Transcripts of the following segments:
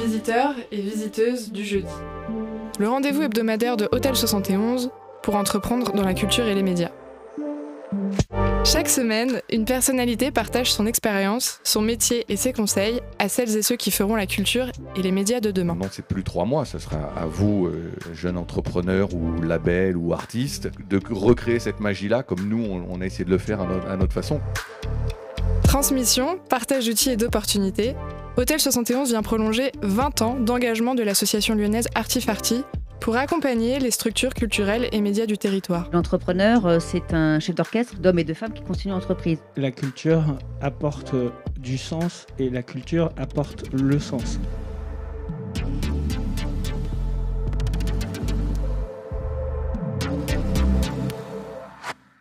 Visiteurs et visiteuses du jeudi. Le rendez-vous hebdomadaire de Hôtel 71 pour entreprendre dans la culture et les médias. Chaque semaine, une personnalité partage son expérience, son métier et ses conseils à celles et ceux qui feront la culture et les médias de demain. Donc c'est plus trois mois, ce sera à vous, euh, jeunes entrepreneurs ou labels ou artistes, de recréer cette magie-là comme nous, on, a essayé de le faire à notre, façon. Transmission, partage d'outils et d'opportunités, Hôtel 71 vient prolonger 20 ans d'engagement de l'association lyonnaise Artifarty pour accompagner les structures culturelles et médias du territoire. L'entrepreneur, euh, c'est un chef d'orchestre d'hommes et de femmes qui continuent l'entreprise. La culture apporte du sens et la culture apporte le sens.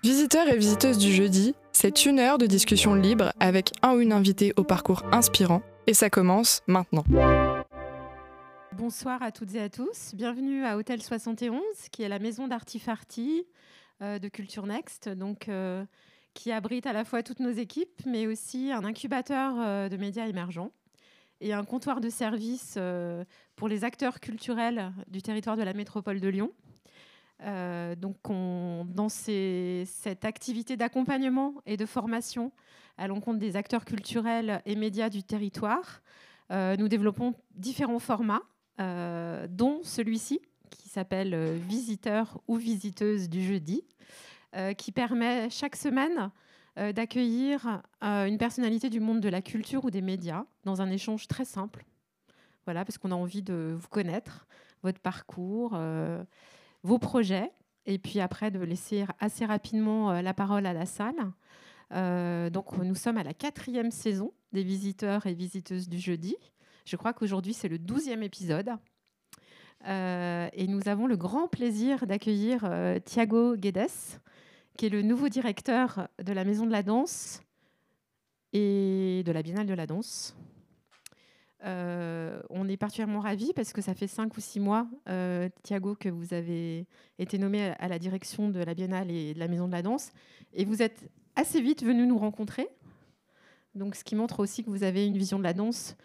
Visiteurs et visiteuses du jeudi, c'est une heure de discussion libre avec un ou une invitée au parcours inspirant et ça commence maintenant. Bonsoir à toutes et à tous. Bienvenue à Hôtel 71, qui est la maison d'Artifarty euh, de Culture Next, donc, euh, qui abrite à la fois toutes nos équipes, mais aussi un incubateur euh, de médias émergents et un comptoir de service pour les acteurs culturels du territoire de la métropole de Lyon. Donc, dans cette activité d'accompagnement et de formation à l'encontre des acteurs culturels et médias du territoire, nous développons différents formats euh, dont celui-ci, qui s'appelle euh, Visiteur ou Visiteuse du jeudi, euh, qui permet chaque semaine d'accueillir une personnalité du monde de la culture ou des médias dans un échange très simple. Voilà, parce qu'on a envie de vous connaître, votre parcours, vos projets, et puis après de laisser assez rapidement la parole à la salle. donc nous sommes à la quatrième saison des visiteurs et visiteuses du jeudi. Je crois qu'aujourd'hui, c'est le douzième épisode. Euh, et nous avons le grand plaisir d'accueillir euh, Thiago Guedes, qui est le nouveau directeur de la Maison de la Danse et de la Biennale de la Danse. Euh, on est particulièrement ravis parce que ça fait cinq ou six mois, Thiago, que vous avez été nommé à la direction de la Biennale et de la Maison de la Danse. Et vous êtes assez vite venu nous rencontrer. Donc, ce qui montre aussi que vous avez une vision de la danse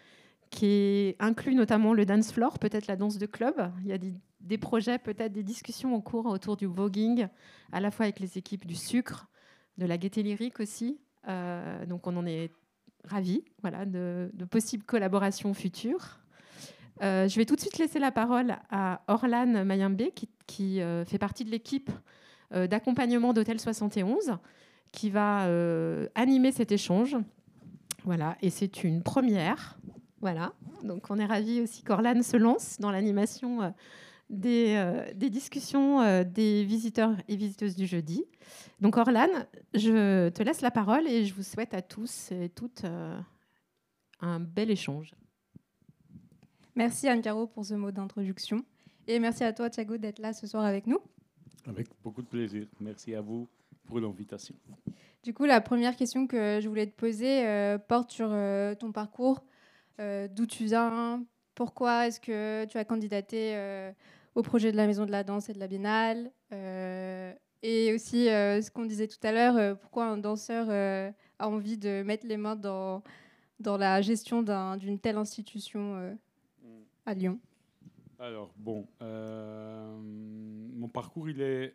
qui inclut notamment le dance floor, peut-être la danse de club. Il y a des, projets, peut-être des discussions en cours autour du voguing, à la fois avec les équipes du sucre, de la gaieté lyrique aussi. Euh, donc on en est ravis voilà, de, possibles collaborations futures. Euh, je vais tout de suite laisser la parole à Orlan Mayambe, qui, euh, fait partie de l'équipe d'accompagnement d'Hôtel 71, qui va animer cet échange. Voilà, et c'est une première. Voilà, donc on est ravis aussi qu'Orlan se lance dans l'animation euh, euh, des, discussions euh, des visiteurs et visiteuses du jeudi. Donc Orlan, je te laisse la parole et je vous souhaite à tous et toutes un bel échange. Merci Anne-Caro pour ce mot d'introduction. Et merci à toi Thiago d'être là ce soir avec nous. Avec beaucoup de plaisir. Merci à vous pour l'invitation. Du coup, la première question que je voulais te poser porte sur ton parcours euh, d'où tu viens, pourquoi est-ce que tu as candidaté euh, au projet de la Maison de la Danse et de la Biennale, euh, et aussi ce qu'on disait tout à l'heure, pourquoi un danseur a envie de mettre les mains dans, dans la gestion d'une telle institution à Lyon? Alors, bon, mon parcours, il est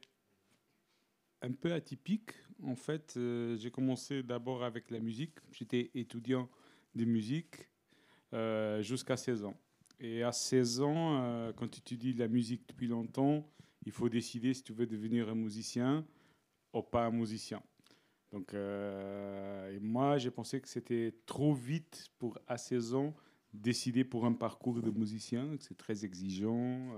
un peu atypique. En fait, j'ai commencé d'abord avec la musique. J'étais étudiant de musique. Euh, jusqu'à 16 ans. Et à 16 ans, euh, quand tu étudies la musique depuis longtemps, il faut décider si tu veux devenir un musicien ou pas un musicien. Donc, euh, moi, j'ai pensé que c'était trop vite pour, à 16 ans, décider pour un parcours de musicien, c'est très exigeant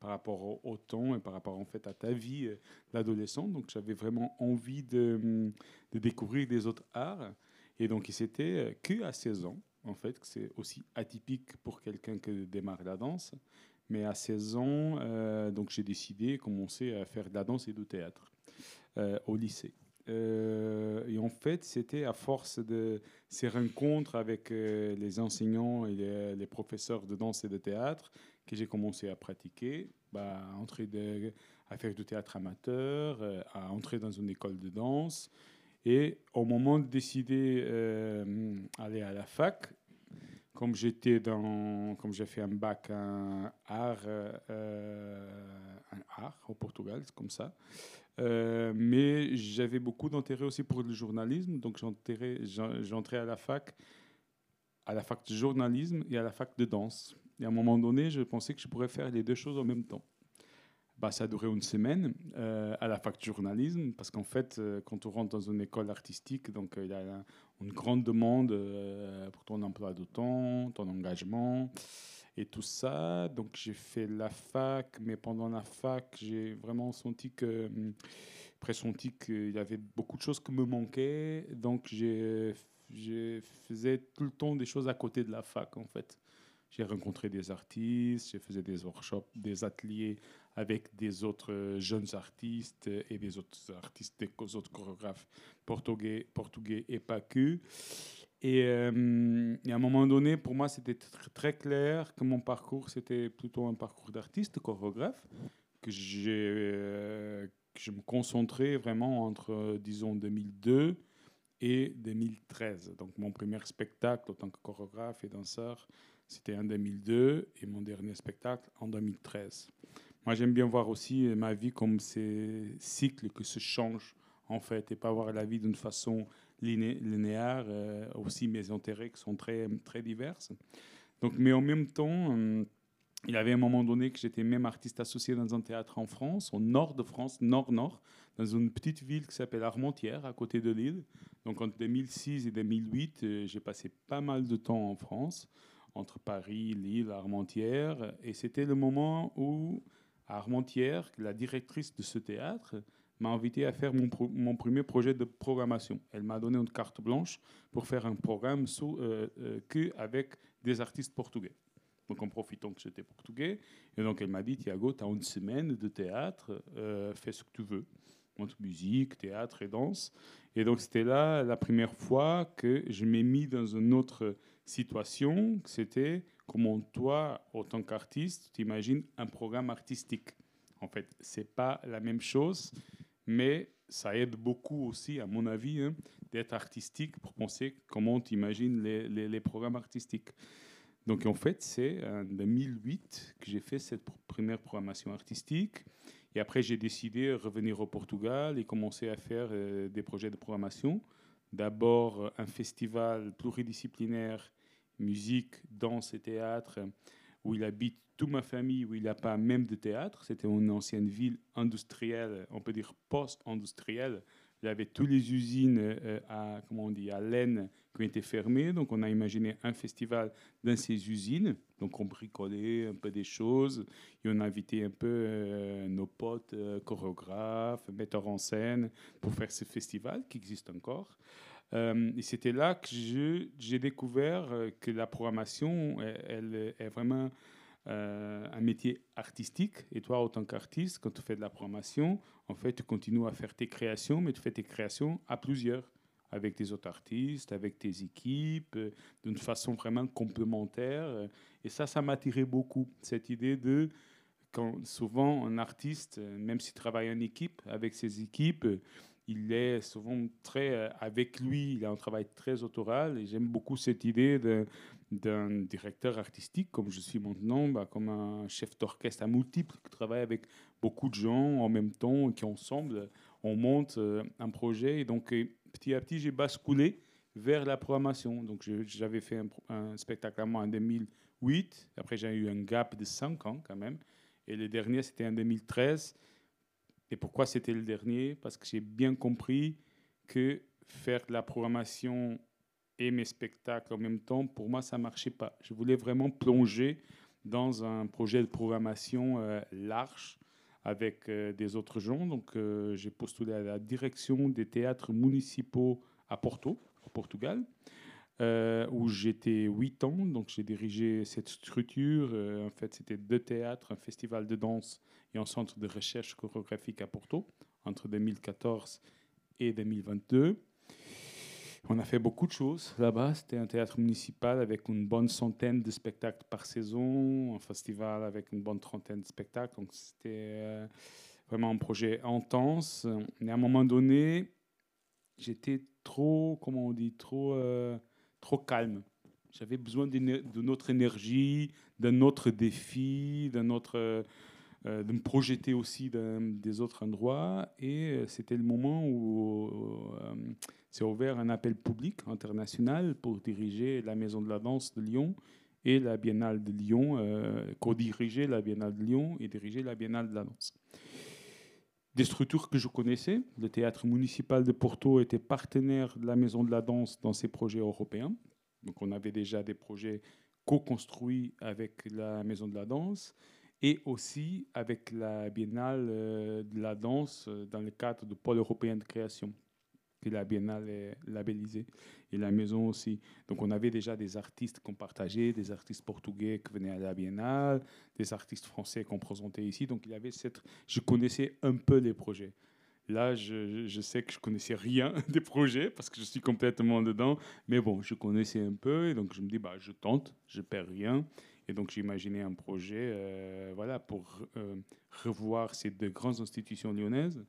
par rapport au, temps et par rapport en fait à ta vie d'adolescent. Donc, j'avais vraiment envie de, de, découvrir des autres arts. Et donc, c'était que à 16 ans en fait, c'est aussi atypique pour quelqu'un qui démarre la danse. Mais à 16 ans, euh, donc j'ai décidé de commencer à faire de la danse et du théâtre euh, au lycée. Euh, et en fait, c'était à force de ces rencontres avec les enseignants et les, professeurs de danse et de théâtre que j'ai commencé à pratiquer, bah, entrer à faire du théâtre amateur, à entrer dans une école de danse. Et au moment de décider d'aller euh, à la fac, comme j'étais dans, comme j'ai fait un bac en art, un art au Portugal, c'est comme ça. mais j'avais beaucoup d'intérêt aussi pour le journalisme, donc j'entrais à la fac, à la fac de journalisme et à la fac de danse. Et à un moment donné, je pensais que je pourrais faire les deux choses en même temps. Bah, ça a duré une semaine euh, à la fac de journalisme, parce qu'en fait, euh, quand on rentre dans une école artistique, donc euh, il y a une grande demande pour ton emploi de temps, ton engagement et tout ça. Donc j'ai fait la fac, mais pendant la fac, j'ai vraiment senti que, pressenti qu'il y avait beaucoup de choses qui me manquaient. Donc j'ai faisais tout le temps des choses à côté de la fac, en fait. J'ai rencontré des artistes, j'ai fait des workshops, des ateliers avec des autres jeunes artistes et des autres artistes, des autres chorégraphes portugais, portugais et pas que. Et, euh, à un moment donné, pour moi, c'était très clair que mon parcours, c'était plutôt un parcours d'artiste, chorégraphe, que, euh, que je me concentrais vraiment entre, disons, 2002 et 2013. Donc mon premier spectacle en tant que chorégraphe et danseur, c'était en 2002 et mon dernier spectacle en 2013. Moi, j'aime bien voir aussi ma vie comme ces cycles qui se changent en fait et pas voir la vie d'une façon linéaire. Euh, aussi mes intérêts qui sont très très divers. Donc, mais en même temps. Euh, il avait un moment donné que j'étais même artiste associé dans un théâtre en France, au nord de France, nord-nord, dans une petite ville qui s'appelle Armentières, à côté de Lille. Donc entre 2006 et 2008, euh, j'ai passé pas mal de temps en France entre Paris, Lille, Armentières. Et c'était le moment où, à Armentières, la directrice de ce théâtre m'a invité à faire mon, premier projet de programmation. Elle m'a donné une carte blanche pour faire un programme sous, euh, euh, que avec des artistes portugais. Donc en profitant que j'étais portugais. Et donc elle m'a dit, Thiago, tu as une semaine de théâtre, euh, fais ce que tu veux. Entre musique, théâtre et danse. Et donc c'était là la première fois que je m'ai mis dans une autre situation, c'était comment toi, en tant qu'artiste, tu imagines un programme artistique. En fait, c'est pas la même chose, mais ça aide beaucoup aussi, à mon avis, hein, d'être artistique pour penser comment tu imagines les, programmes artistiques. Donc en fait, c'est en 2008 que j'ai fait cette première programmation artistique. Et après, j'ai décidé de revenir au Portugal et commencer à faire euh, des projets de programmation. D'abord, un festival pluridisciplinaire, musique, danse et théâtre, où il habite toute ma famille, où il n'y a pas même de théâtre. C'était une ancienne ville industrielle, on peut dire post-industrielle. Il y avait toutes les usines euh, à, comment on dit, à laine qui ont été fermées. Donc, on a imaginé un festival dans ces usines. Donc, on bricolait un peu des choses. Et on a invité un peu euh, nos potes euh, chorégraphes, metteurs en scène pour faire ce festival qui existe encore. et c'était là que j'ai découvert que la programmation, elle, est vraiment un métier artistique. Et toi, en tant qu'artiste, quand tu fais de la programmation, en fait, tu continues à faire tes créations, mais tu fais tes créations à plusieurs avec tes autres artistes, avec tes équipes, euh, d'une façon vraiment complémentaire. Et ça, ça m'attirait beaucoup, cette idée de, quand souvent un artiste, euh, même s'il travaille en équipe, avec ses équipes, il est souvent très euh, avec lui, il a un travail très autoral et j'aime beaucoup cette idée d'un directeur artistique comme je suis maintenant, bah, comme un chef d'orchestre à multiples qui travaille avec beaucoup de gens en même temps et qui ensemble on monte un projet et donc petit à petit, j'ai basculé vers la programmation. Donc, j'avais fait un, spectacle à moi en 2008. Après, j'ai eu un gap de 5 ans quand même. Et le dernier, c'était en 2013. Et pourquoi c'était le dernier? Parce que j'ai bien compris que faire de la programmation et mes spectacles en même temps, pour moi, ça ne marchait pas. Je voulais vraiment plonger dans un projet de programmation euh, large avec euh, des autres gens. Donc, euh, j'ai postulé à la direction des théâtres municipaux à Porto, au Portugal, euh, où j'étais huit ans. Donc, j'ai dirigé cette structure. en fait, c'était deux théâtres, un festival de danse et un centre de recherche chorégraphique à Porto entre 2014 et 2022. On a fait beaucoup de choses là-bas. C'était un théâtre municipal avec une bonne centaine de spectacles par saison, un festival avec une bonne trentaine de spectacles. Donc c'était euh, vraiment un projet intense. Et à un moment donné, j'étais trop, comment on dit, trop, euh, trop calme. J'avais besoin de notre énergie, d'un autre défi, d'un autre, euh, de me projeter aussi des autres endroits. Et c'était le moment où s'est ouvert un appel public international pour diriger la Maison de la Danse de Lyon et la Biennale de Lyon, co-diriger la Biennale de Lyon et diriger la Biennale de la Danse des structures que je connaissais. Le théâtre municipal de Porto était partenaire de la Maison de la Danse dans ses projets européens. Donc on avait déjà des projets co-construits avec la Maison de la Danse et aussi avec la Biennale euh, de la danse euh, dans le cadre du pôle européen de création, que la Biennale est labellisée, et la maison aussi. Donc on avait déjà des artistes qu'on partageait, des artistes portugais qui venaient à la Biennale, des artistes français qu'on présentait ici. Donc il y avait cette... Je connaissais un peu les projets. Là, je, sais que je connaissais rien des projets parce que je suis complètement dedans. Mais bon, je connaissais un peu et donc je me dis, bah, je tente, je perds rien. Et donc, j'imaginais un projet euh, voilà, pour euh, revoir ces deux grandes institutions lyonnaises,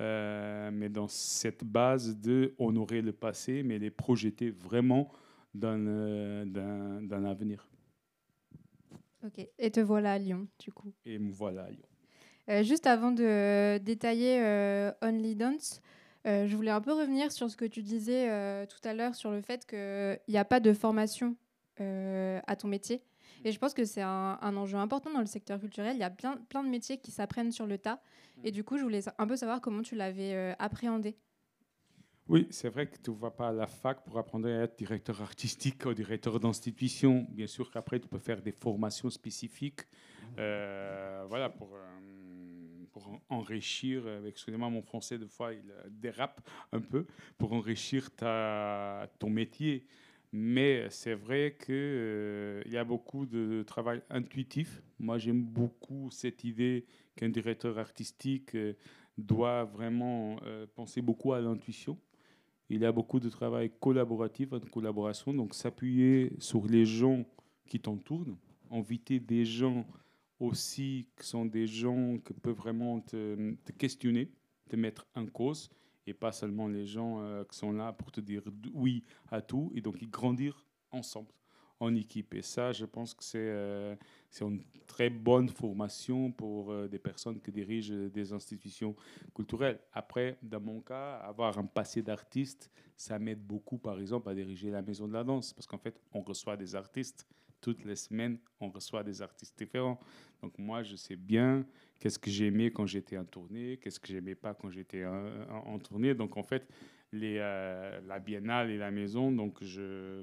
euh, mais dans cette base de honorer le passé, mais les projeter vraiment dans, dans, l'avenir. Ok, et te voilà à Lyon, du coup. Et me voilà à Lyon. juste avant de détailler Only Dance, je voulais un peu revenir sur ce que tu disais tout à l'heure sur le fait qu'il n'y a pas de formation à ton métier. Et je pense que c'est un, enjeu important dans le secteur culturel. Il y a plein, plein de métiers qui s'apprennent sur le tas. Et du coup, je voulais un peu savoir comment tu l'avais euh, appréhendé. Oui, c'est vrai que tu ne vas pas à la fac pour apprendre à être directeur artistique ou directeur d'institution. Bien sûr qu'après, tu peux faire des formations spécifiques euh, voilà, pour, euh, pour enrichir, excusez-moi, mon français, de fois, il dérape un peu, pour enrichir ta, ton métier. Mais c'est vrai qu'il euh, y a beaucoup de travail intuitif. Moi, j'aime beaucoup cette idée qu'un directeur artistique euh, doit vraiment euh, penser beaucoup à l'intuition. Il y a beaucoup de travail collaboratif, de collaboration, donc s'appuyer sur les gens qui t'entourent, inviter des gens aussi qui sont des gens qui peuvent vraiment te, te questionner, te mettre en cause et pas seulement les gens euh, qui sont là pour te dire oui à tout, et donc ils grandir ensemble, en équipe. Et ça, je pense que c'est euh, une très bonne formation pour euh, des personnes qui dirigent des institutions culturelles. Après, dans mon cas, avoir un passé d'artiste, ça m'aide beaucoup, par exemple, à diriger la maison de la danse, parce qu'en fait, on reçoit des artistes toutes les semaines, on reçoit des artistes différents. Donc moi, je sais bien qu'est-ce que j'aimais quand j'étais en tournée, qu'est-ce que j'aimais pas quand j'étais en, tournée. Donc en fait, euh, la biennale et la maison, donc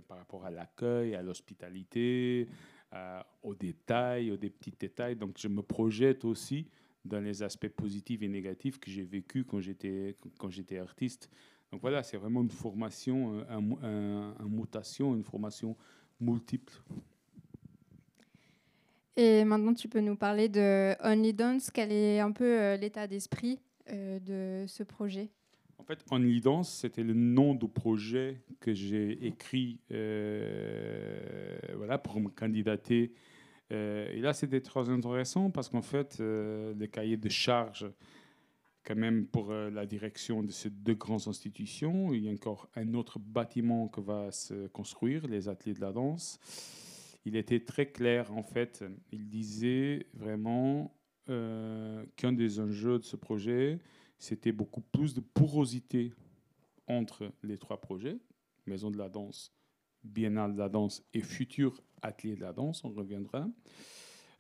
par rapport à l'accueil, à l'hospitalité, euh, aux détails, aux petits détails, donc je me projette aussi dans les aspects positifs et négatifs que j'ai vécu quand j'étais artiste. Donc voilà, c'est vraiment une formation, une mutation, une formation multiple. Et maintenant, tu peux nous parler de Only Dance. Quel est un peu euh, l'état d'esprit euh, de ce projet? En fait, Only Dance, c'était le nom du projet que j'ai écrit euh, voilà, pour me candidater. et là, c'était très intéressant parce qu'en fait, les cahiers de charges, quand même, pour la direction de ces deux grandes institutions, il y a encore un autre bâtiment qui va se construire, les ateliers de la danse il était très clair, en fait. Il disait vraiment euh, qu'un des enjeux de ce projet, c'était beaucoup plus de porosité entre les trois projets, Maison de la danse, Biennale de la danse et futur Atelier de la danse, on reviendra.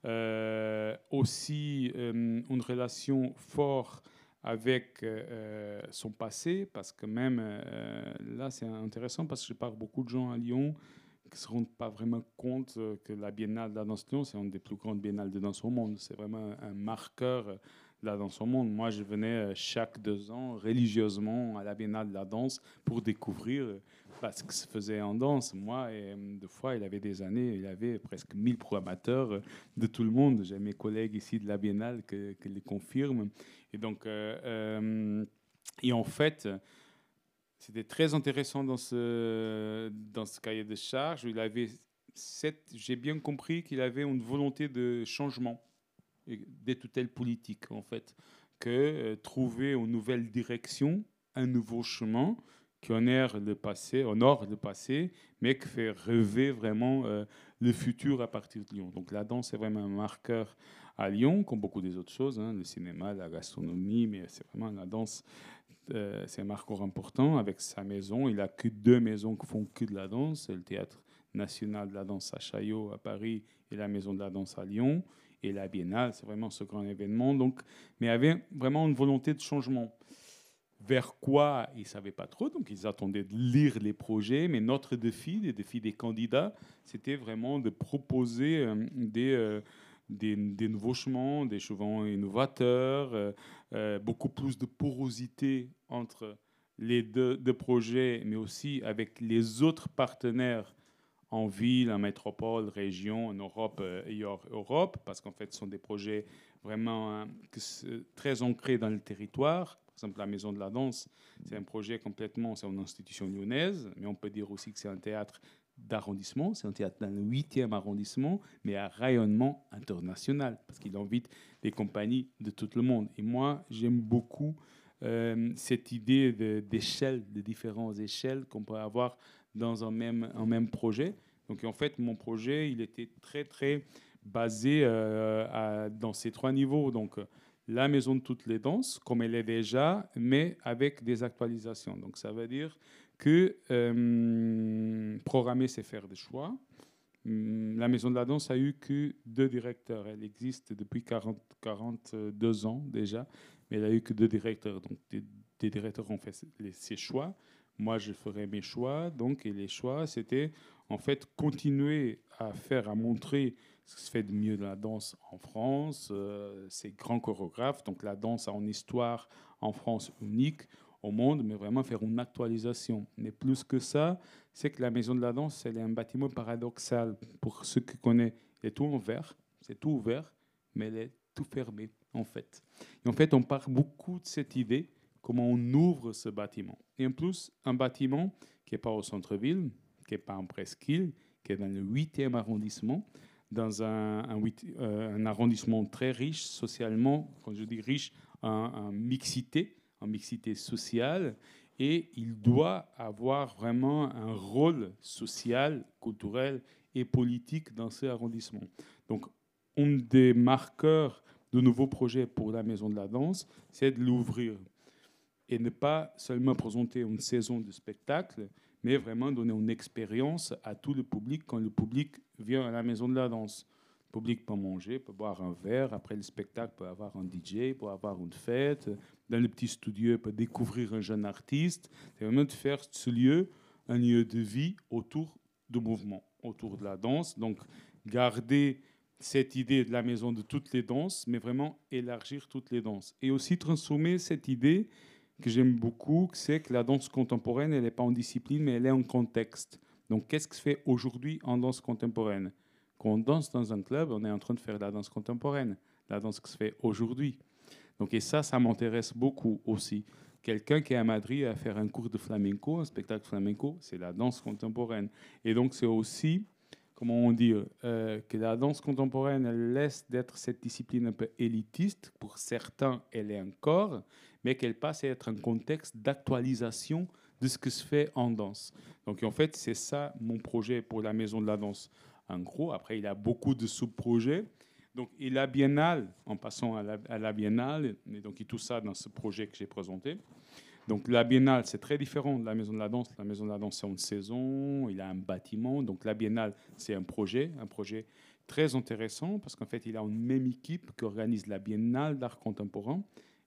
Euh, aussi euh, une relation forte avec son passé, parce que même là c'est intéressant parce que je parle beaucoup de gens à Lyon ne se rendent pas vraiment compte euh, que la Biennale de la danse Lyon, c'est une des plus grandes biennales de danse au monde. C'est vraiment un marqueur euh, de la danse au monde. Moi, je venais euh, chaque deux ans religieusement à la Biennale de la danse pour découvrir bah, ce que se faisait en danse. Moi, et, deux fois, il avait des années, il avait presque 1000 programmateurs de tout le monde. J'ai mes collègues ici de la Biennale qui, les confirment. Et donc, et en fait, c'était très intéressant dans ce, dans ce cahier de charges. Il avait j'ai bien compris qu'il avait une volonté de changement des tutelles politiques, en fait, que euh, trouver une nouvelle direction, un nouveau chemin qui honore le passé, honore le passé, mais qui fait rêver vraiment euh, le futur à partir de Lyon. Donc la danse est vraiment un marqueur à Lyon, comme beaucoup des autres choses, hein, le cinéma, la gastronomie, mais c'est vraiment la danse, euh, c'est un marqueur important avec sa maison. Il a que deux maisons qui font que de la danse, le théâtre national de la danse à Chaillot à Paris et la maison de la danse à Lyon. Et la Biennale, c'est vraiment ce grand événement. Donc, mais avait vraiment une volonté de changement vers quoi ils ne savaient pas trop, donc ils attendaient de lire les projets, mais notre défi, le défi des candidats, c'était vraiment de proposer euh, des, euh, des, nouveaux chemins, des chemins innovateurs, euh, beaucoup plus de porosité entre les deux, deux, projets, mais aussi avec les autres partenaires en ville, en métropole, région, en Europe et hors Europe, parce qu'en fait, ce sont des projets vraiment très ancrés dans le territoire. Par exemple, la Maison de la Danse, c'est un projet complètement, c'est une institution lyonnaise, mais on peut dire aussi que c'est un théâtre d'arrondissement, c'est un théâtre dans le 8e arrondissement, mais à rayonnement international, parce qu'il invite des compagnies de tout le monde. Et moi, j'aime beaucoup euh, cette idée d'échelle, de, différentes échelles qu'on peut avoir dans un même, projet. Donc en fait, mon projet, il était très, très basé euh, dans ces trois niveaux. Donc la maison de toutes les danses, comme elle est déjà, mais avec des actualisations. Donc ça veut dire que euh, programmer, c'est faire des choix. Hum, la maison de la danse a eu que deux directeurs. Elle existe depuis 40, 42 ans déjà, mais elle a eu que deux directeurs. Donc des, directeurs ont fait ses choix. Moi, je ferai mes choix. Donc, et les choix, c'était en fait continuer à faire, à montrer ce qui se fait de mieux de la danse en France, euh, ces grands chorégraphes. Donc la danse a une histoire en France unique au monde, mais vraiment faire une actualisation. Mais plus que ça, c'est que la Maison de la Danse, c'est un bâtiment paradoxal. Pour ceux qui connaissent, elle est tout ouvert, c'est tout ouvert, mais elle est tout fermé, en fait. Et en fait, on part beaucoup de cette idée, comment on ouvre ce bâtiment. Et en plus, un bâtiment qui n'est pas au centre-ville, qui n'est pas en presqu'île, qui est dans le 8e arrondissement, dans un, euh, un, arrondissement très riche socialement, quand je dis riche, en, mixité, en mixité sociale, et il doit avoir vraiment un rôle social, culturel et politique dans ce arrondissement. Donc, un des marqueurs de nouveaux projets pour la Maison de la Danse, c'est de l'ouvrir et ne pas seulement présenter une saison de spectacle, mais vraiment donner une expérience à tout le public quand le public vient à la maison de la danse. Le public peut manger, peut boire un verre, après le spectacle peut avoir un DJ, peut avoir une fête, dans le petit studio peut découvrir un jeune artiste. C'est vraiment de faire ce lieu un lieu de vie autour du mouvement, autour de la danse. Donc garder cette idée de la maison de toutes les danses, mais vraiment élargir toutes les danses. Et aussi transformer cette idée que j'aime beaucoup, c'est que la danse contemporaine, elle n'est pas en discipline, mais elle est en contexte. Donc, qu'est-ce qui se fait aujourd'hui en danse contemporaine? Quand on danse dans un club, on est en train de faire la danse contemporaine, la danse qui se fait aujourd'hui. Donc, et ça, ça m'intéresse beaucoup aussi. Quelqu'un qui est à Madrid à faire un cours de flamenco, un spectacle flamenco, c'est la danse contemporaine. Et donc, c'est aussi, comment on dit, euh, que la danse contemporaine, laisse d'être cette discipline un peu élitiste. Pour certains, elle est encore, mais qu'elle passe à être un contexte d'actualisation de ce que se fait en danse. Donc en fait, c'est ça mon projet pour la Maison de la Danse. En gros, après, il a beaucoup de sous-projets. Donc, et la Biennale, en passant à la, Biennale, et donc tout ça dans ce projet que j'ai présenté. Donc la Biennale, c'est très différent de la Maison de la Danse. La Maison de la Danse, c'est une saison, il a un bâtiment. Donc la Biennale, c'est un projet, un projet très intéressant parce qu'en fait, il a une même équipe qui organise la Biennale d'art contemporain.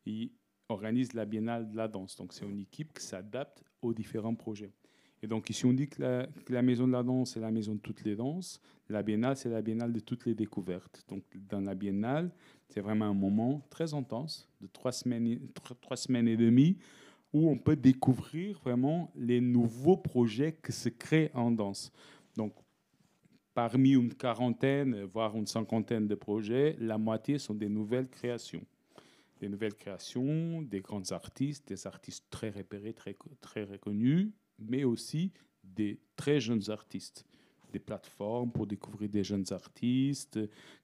Et organise la Biennale de la danse. Donc, c'est une équipe qui s'adapte aux différents projets. Et donc, ici, on dit que la, Maison de la danse, c'est la maison de toutes les danses. La Biennale, c'est la Biennale de toutes les découvertes. Donc, dans la Biennale, c'est vraiment un moment très intense, de trois semaines, et demie, où on peut découvrir vraiment les nouveaux projets qui se créent en danse. Donc, parmi une quarantaine, voire une cinquantaine de projets, la moitié sont des nouvelles créations des nouvelles créations, des grands artistes, des artistes très repérés, très, très reconnus, mais aussi des très jeunes artistes. Des plateformes pour découvrir des jeunes artistes,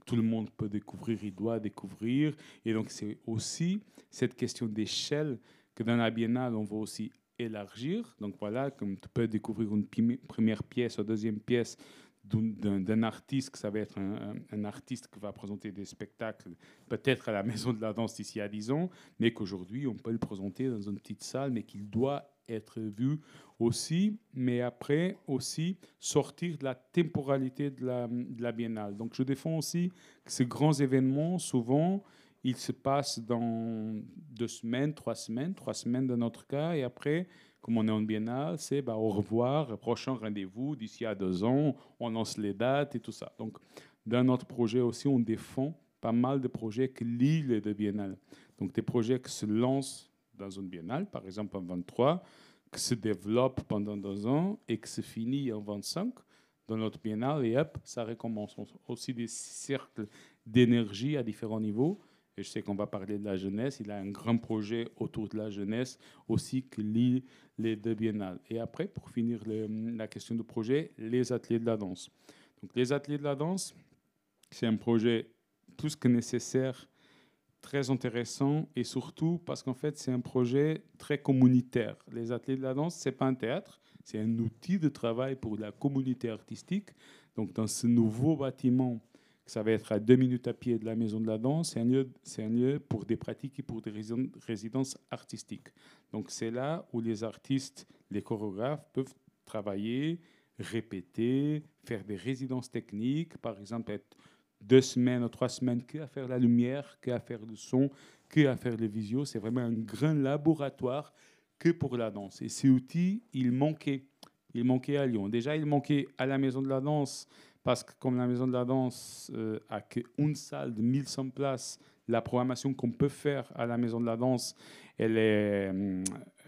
tout le monde peut découvrir, il doit découvrir. Et donc c'est aussi cette question d'échelle que dans la biennale, on veut aussi élargir. Donc voilà, comme tu peux découvrir une première pièce ou deuxième pièce d'un artiste, ça va être un, artiste qui va présenter des spectacles, peut-être à la Maison de la Danse d'ici à 10 ans, mais qu'aujourd'hui on peut le présenter dans une petite salle, mais qu'il doit être vu aussi, mais après aussi sortir de la temporalité de la, de biennale. Donc je défends aussi que ces grands événements, souvent, ils se passent dans deux semaines, trois semaines, trois semaines dans notre cas, et après, comme on est en biennale, c'est bah, au revoir, prochain rendez-vous d'ici à deux ans, on lance les dates et tout ça. Donc, dans notre projet aussi, on défend pas mal de projets qui lient les deux biennales. Donc, des projets qui se lancent dans une biennale, par exemple en 23, qui se développent pendant deux ans et qui se finit en 25 dans notre biennale, et hop, ça recommence. Aussi des cercles d'énergie à différents niveaux et je sais qu'on va parler de la jeunesse. Il a un grand projet autour de la jeunesse aussi qui lie les deux biennales. Et après, pour finir la question du projet, les ateliers de la danse. Donc, les ateliers de la danse, c'est un projet plus que nécessaire, très intéressant et surtout parce qu'en fait, c'est un projet très communautaire. Les ateliers de la danse, c'est pas un théâtre, c'est un outil de travail pour la communauté artistique. Donc, dans ce nouveau bâtiment ça va être à deux minutes à pied de la maison de la danse. C'est un lieu, c'est un lieu pour des pratiques et pour des résidences artistiques. Donc c'est là où les artistes, les chorégraphes peuvent travailler, répéter, faire des résidences techniques, par exemple être deux semaines ou trois semaines que à faire la lumière, que à faire le son, que à faire les visios. C'est vraiment un grand laboratoire que pour la danse. Et ces outils, ils manquaient. Ils manquaient à Lyon. Déjà, ils manquaient à la maison de la danse parce que comme la Maison de la Danse euh, a qu'une salle de 1100 places, la programmation qu'on peut faire à la Maison de la Danse, elle est, euh,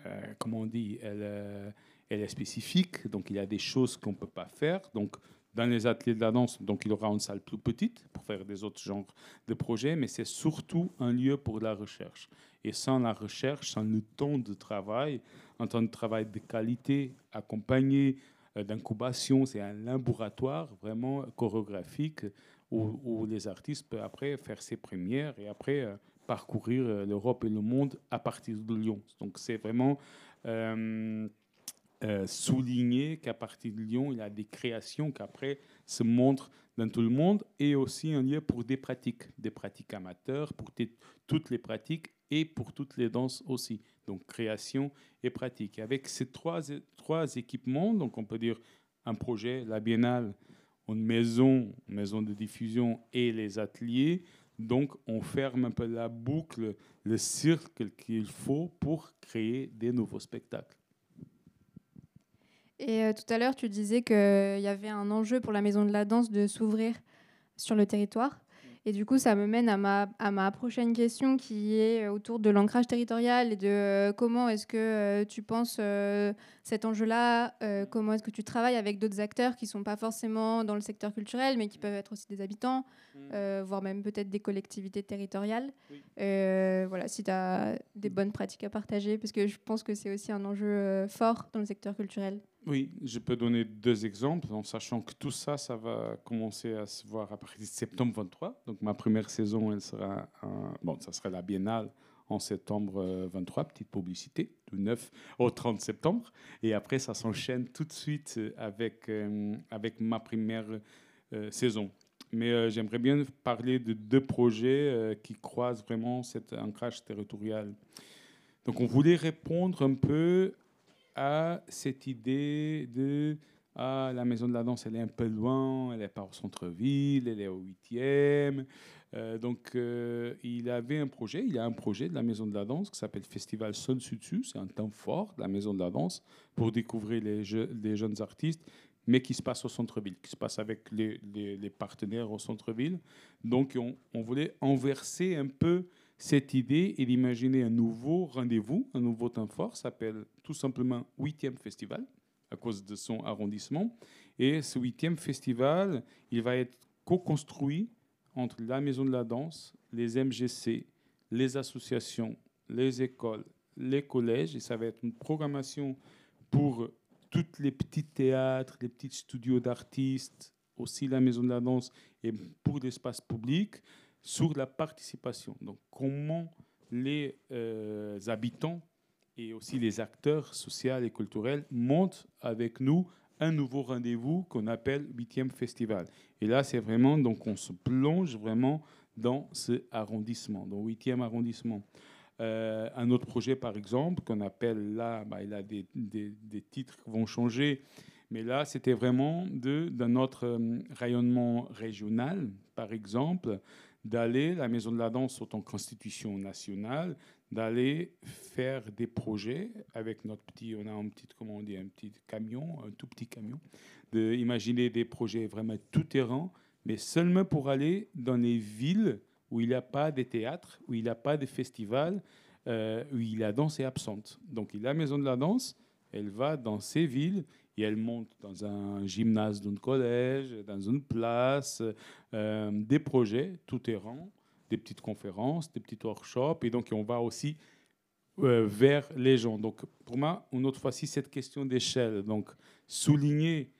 euh, comment on elle, elle, est spécifique, donc il y a des choses qu'on ne peut pas faire. Donc dans les ateliers de la danse, donc il aura une salle plus petite pour faire des autres genres de projets, mais c'est surtout un lieu pour la recherche. Et sans la recherche, sans le temps de travail, un temps de travail de qualité, accompagné euh, d'incubation, c'est un laboratoire vraiment chorégraphique où, les artistes peuvent après faire ses premières et après euh, parcourir euh, l'Europe et le monde à partir de Lyon. Donc c'est vraiment souligner qu'à partir de Lyon, il y a des créations qui après se montrent dans tout le monde et aussi un lieu pour des pratiques, des pratiques amateurs, pour toutes les pratiques et pour toutes les danses aussi donc création et pratique. Avec ces trois, équipements, donc on peut dire un projet, la biennale, une maison, maison de diffusion et les ateliers, donc on ferme un peu la boucle, le cercle qu'il faut pour créer des nouveaux spectacles. Et euh, tout à l'heure, tu disais qu'il y avait un enjeu pour la maison de la danse de s'ouvrir sur le territoire. Et du coup, ça me mène à ma, à ma prochaine question qui est autour de l'ancrage territorial et de euh, comment est-ce que euh, tu penses euh, cet enjeu-là, comment est-ce que tu travailles avec d'autres acteurs qui ne sont pas forcément dans le secteur culturel, mais qui peuvent être aussi des habitants, mmh. voire même peut-être des collectivités territoriales. voilà, si tu as des bonnes pratiques à partager, parce que je pense que c'est aussi un enjeu fort dans le secteur culturel. Oui, je peux donner deux exemples en sachant que tout ça, ça va commencer à se voir à partir de septembre 23. Donc ma première saison, elle sera, bon, ça sera la biennale en septembre 23, euh, petite publicité, du 9 au 30 septembre. Et après, ça s'enchaîne tout de suite avec, euh, avec ma première euh, saison. Mais j'aimerais bien parler de deux projets qui croisent vraiment cet ancrage territorial. Donc on voulait répondre un peu à cette idée de ah, la maison de la danse, elle est un peu loin, elle n'est pas au centre-ville, elle est au 8e. Euh, donc, euh, il avait un projet, il y a un projet de la maison de la danse qui s'appelle Festival Son Sutsu. C'est un temps fort de la maison de la danse pour découvrir les, jeunes artistes, mais qui se passe au centre-ville, qui se passe avec les, partenaires au centre-ville. Donc, on, on, voulait inverser un peu cette idée est d'imaginer un nouveau rendez-vous, un nouveau temps fort, s'appelle tout simplement 8e Festival, à cause de son arrondissement. Et ce 8e Festival, il va être co-construit entre la Maison de la Danse, les MGC, les associations, les écoles, les collèges, et ça va être une programmation pour tous les petits théâtres, les petits studios d'artistes, aussi la Maison de la Danse, et pour l'espace public sur la participation. Donc, comment les euh, habitants et aussi les acteurs sociaux et culturels montent avec nous un nouveau rendez-vous qu'on appelle 8e Festival. Et là, c'est vraiment, donc on se plonge vraiment dans ce arrondissement, dans le 8e arrondissement. Euh, un autre projet, par exemple, qu'on appelle là, bah, il a des, des, titres qui vont changer, mais là, c'était vraiment de, dans notre euh, rayonnement régional, par exemple, d'aller, la Maison de la Danse en tant qu'institution nationale, d'aller faire des projets avec notre petit, on a un petit, comment on dit, un petit camion, un tout petit camion, d'imaginer des projets vraiment tout terrain, mais seulement pour aller dans les villes où il n'y a pas de théâtre, où il n'y a pas de festival, euh, où la danse est absente. Donc la Maison de la Danse, elle va dans ces villes et elle monte dans un gymnase d'un collège, dans une place, euh, des projets tout terrain, des petites conférences, des petits workshops, et donc on va aussi euh, vers les gens. Donc pour moi, une autre fois-ci, cette question d'échelle, donc souligner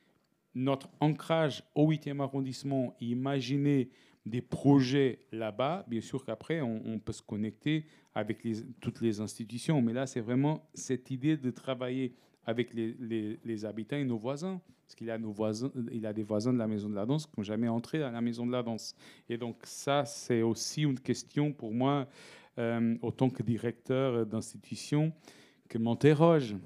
notre ancrage au 8e arrondissement imaginer des projets là-bas, bien sûr qu'après, on, peut se connecter avec toutes les institutions, mais là, c'est vraiment cette idée de travailler avec les, habitants et nos voisins. Parce qu'il a, a des voisins de la maison de la danse qui n'ont jamais entré dans la maison de la danse. Et donc ça, c'est aussi une question pour moi, euh, autant que directeur d'institution, que m'interroge.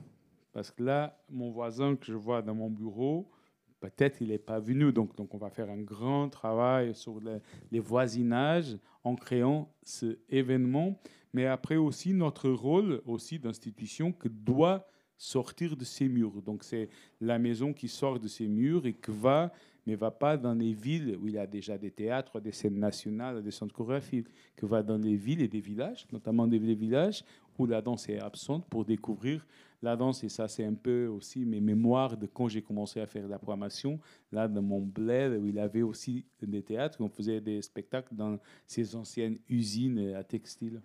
Parce que là, mon voisin que je vois dans mon bureau, peut-être il n'est pas venu. Donc, donc on va faire un grand travail sur les, les voisinages en créant ce événement. Mais après aussi, notre rôle aussi d'institution que doit sortir de ces murs. Donc c'est la maison qui sort de ces murs et qui va, mais va pas dans les villes où il y a déjà des théâtres, des scènes nationales, des centres chorégraphiques, qui va dans les villes et des villages, notamment des villages où la danse est absente pour découvrir la danse. Et ça, c'est un peu aussi mes mémoires de quand j'ai commencé à faire la programmation. Là, dans mon bled, où il avait aussi des théâtres, on faisait des spectacles dans ces anciennes usines à textile.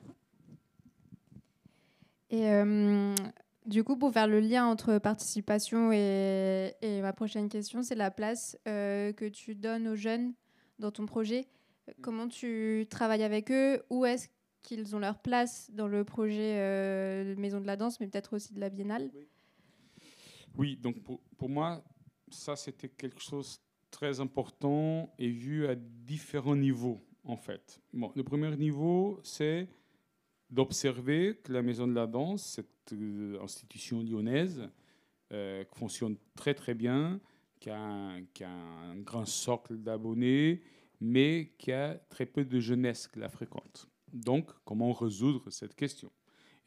Et euh, du coup, pour faire le lien entre participation et, ma prochaine question, c'est la place euh, que tu donnes aux jeunes dans ton projet. Comment tu travailles avec eux? Où est-ce qu'ils ont leur place dans le projet euh, Maison de la Danse, mais peut-être aussi de la Biennale? Oui, donc pour, pour moi, ça c'était quelque chose de très important et vu à différents niveaux en fait. Bon, le premier niveau, c'est d'observer que la Maison de la Danse, cette euh, institution lyonnaise, euh, fonctionne très très bien, qui a un, grand socle d'abonnés, mais qui a très peu de jeunesse qui la fréquente. Donc, comment résoudre cette question?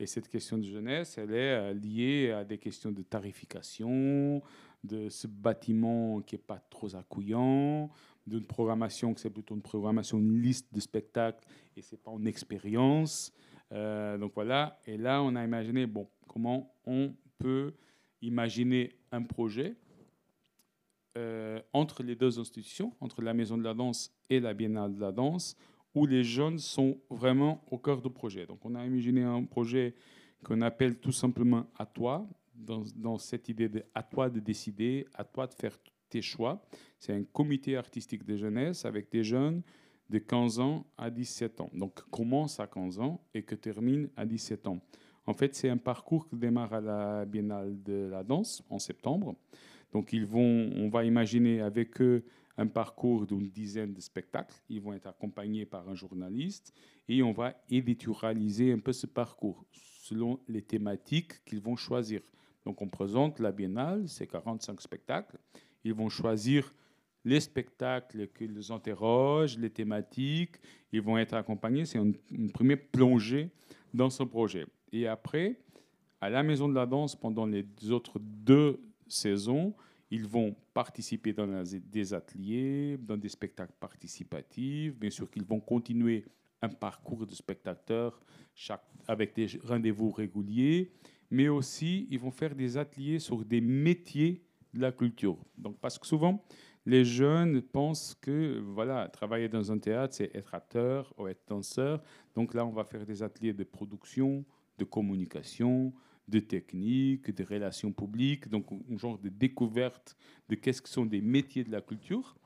Et cette question de jeunesse, elle est euh, liée à des questions de tarification, de ce bâtiment qui n'est pas trop accueillant, d'une programmation qui c'est plutôt une programmation, une liste de spectacles et c'est pas une expérience. Euh, donc voilà, et là on a imaginé, bon, comment on peut imaginer un projet euh, entre les deux institutions, entre la Maison de la Danse et la Biennale de la Danse, où les jeunes sont vraiment au cœur du projet. Donc on a imaginé un projet qu'on appelle tout simplement à toi, dans, dans, cette idée de à toi de décider, à toi de faire tes choix. C'est un comité artistique de jeunesse avec des jeunes de 15 ans à 17 ans. Donc, commence à 15 ans et que termine à 17 ans. En fait, c'est un parcours qui démarre à la Biennale de la danse en septembre. Donc, ils vont, on va imaginer avec eux un parcours d'une dizaine de spectacles. Ils vont être accompagnés par un journaliste et on va éditorialiser un peu ce parcours selon les thématiques qu'ils vont choisir. Donc, on présente la Biennale, c'est 45 spectacles. Ils vont choisir les spectacles qu'ils interrogent, les thématiques, ils vont être accompagnés. C'est une, première plongée dans ce projet. Et après, à la Maison de la Danse, pendant les autres deux saisons, ils vont participer dans des ateliers, dans des spectacles participatifs. Bien sûr qu'ils vont continuer un parcours de spectateurs avec des rendez-vous réguliers, mais aussi ils vont faire des ateliers sur des métiers de la culture. Donc, parce que souvent, les jeunes pensent que voilà, travailler dans un théâtre, c'est être acteur ou être danseur. Donc là, on va faire des ateliers de production, de communication, de technique, de relations publiques, donc un genre de découverte de qu'est-ce que sont des métiers de la culture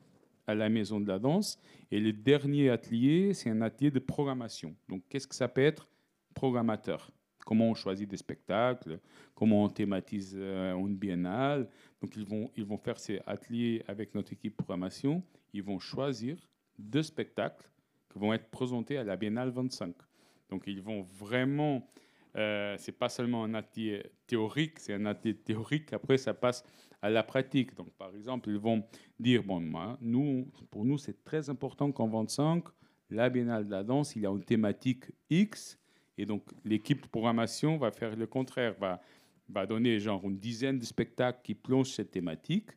à la maison de la danse. Et le dernier atelier, c'est un atelier de programmation. Donc qu'est-ce que ça peut être? Programmateur comment on choisit des spectacles, comment on thématise euh, une biennale. Donc ils vont, ils vont faire ces ateliers avec notre équipe programmation. Ils vont choisir deux spectacles qui vont être présentés à la Biennale 25. Donc ils vont vraiment, euh, c'est pas seulement un atelier théorique, c'est un atelier théorique. Après ça passe à la pratique. Donc par exemple ils vont dire bon, moi, nous, pour nous c'est très important qu'en 25 la Biennale de la danse, il y a une thématique X, et donc l'équipe de programmation va faire le contraire, va, va donner genre une dizaine de spectacles qui plongent cette thématique.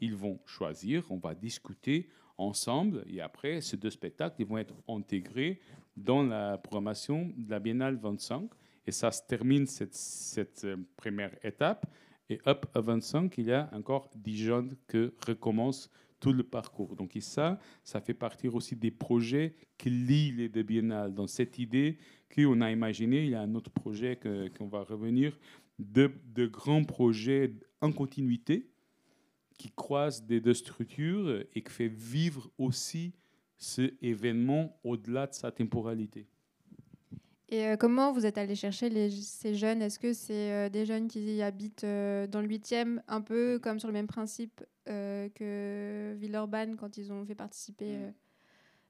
Ils vont choisir, on va discuter ensemble, et après, ces deux spectacles, ils vont être intégrés dans la programmation de la Biennale 25. Et ça se termine cette, cette euh, première étape. Et hop, à 25, il y a encore 10 jeunes qui recommencent tout le parcours. Donc ça, ça fait partie aussi des projets qui lient les deux biennales. Dans cette idée qu'on a imaginé, il y a un autre projet qu'on va revenir, de, de, grands projets en continuité qui croisent des deux structures et qui fait vivre aussi ce événement au-delà de sa temporalité. Et euh, comment vous êtes allé chercher les, ces jeunes? Est-ce que c'est euh, des jeunes qui habitent euh, dans le 8e, un peu comme sur le même principe que Villeurbanne, quand ils ont fait participer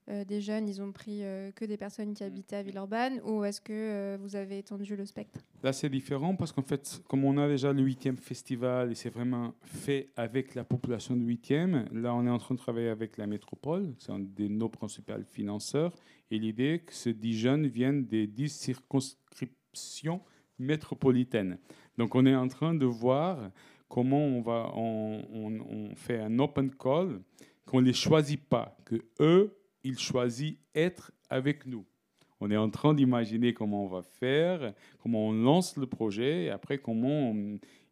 des jeunes, ils ont pris que des personnes qui habitaient à Villeurbanne Ou est-ce que vous avez étendu le spectre? Là, c'est différent parce qu'en fait, comme on a déjà le 8e festival et c'est vraiment fait avec la population du 8e, là, on est en train de travailler avec la métropole, c'est un de nos principaux financeurs. Et l'idée que ces 10 jeunes viennent des 10 circonscriptions métropolitaines. Donc on est en train de voir comment on, va, on, on, fait un open call, qu'on ne les choisit pas, que eux, ils choisissent être avec nous. On est en train d'imaginer comment on va faire, comment on lance le projet, et après comment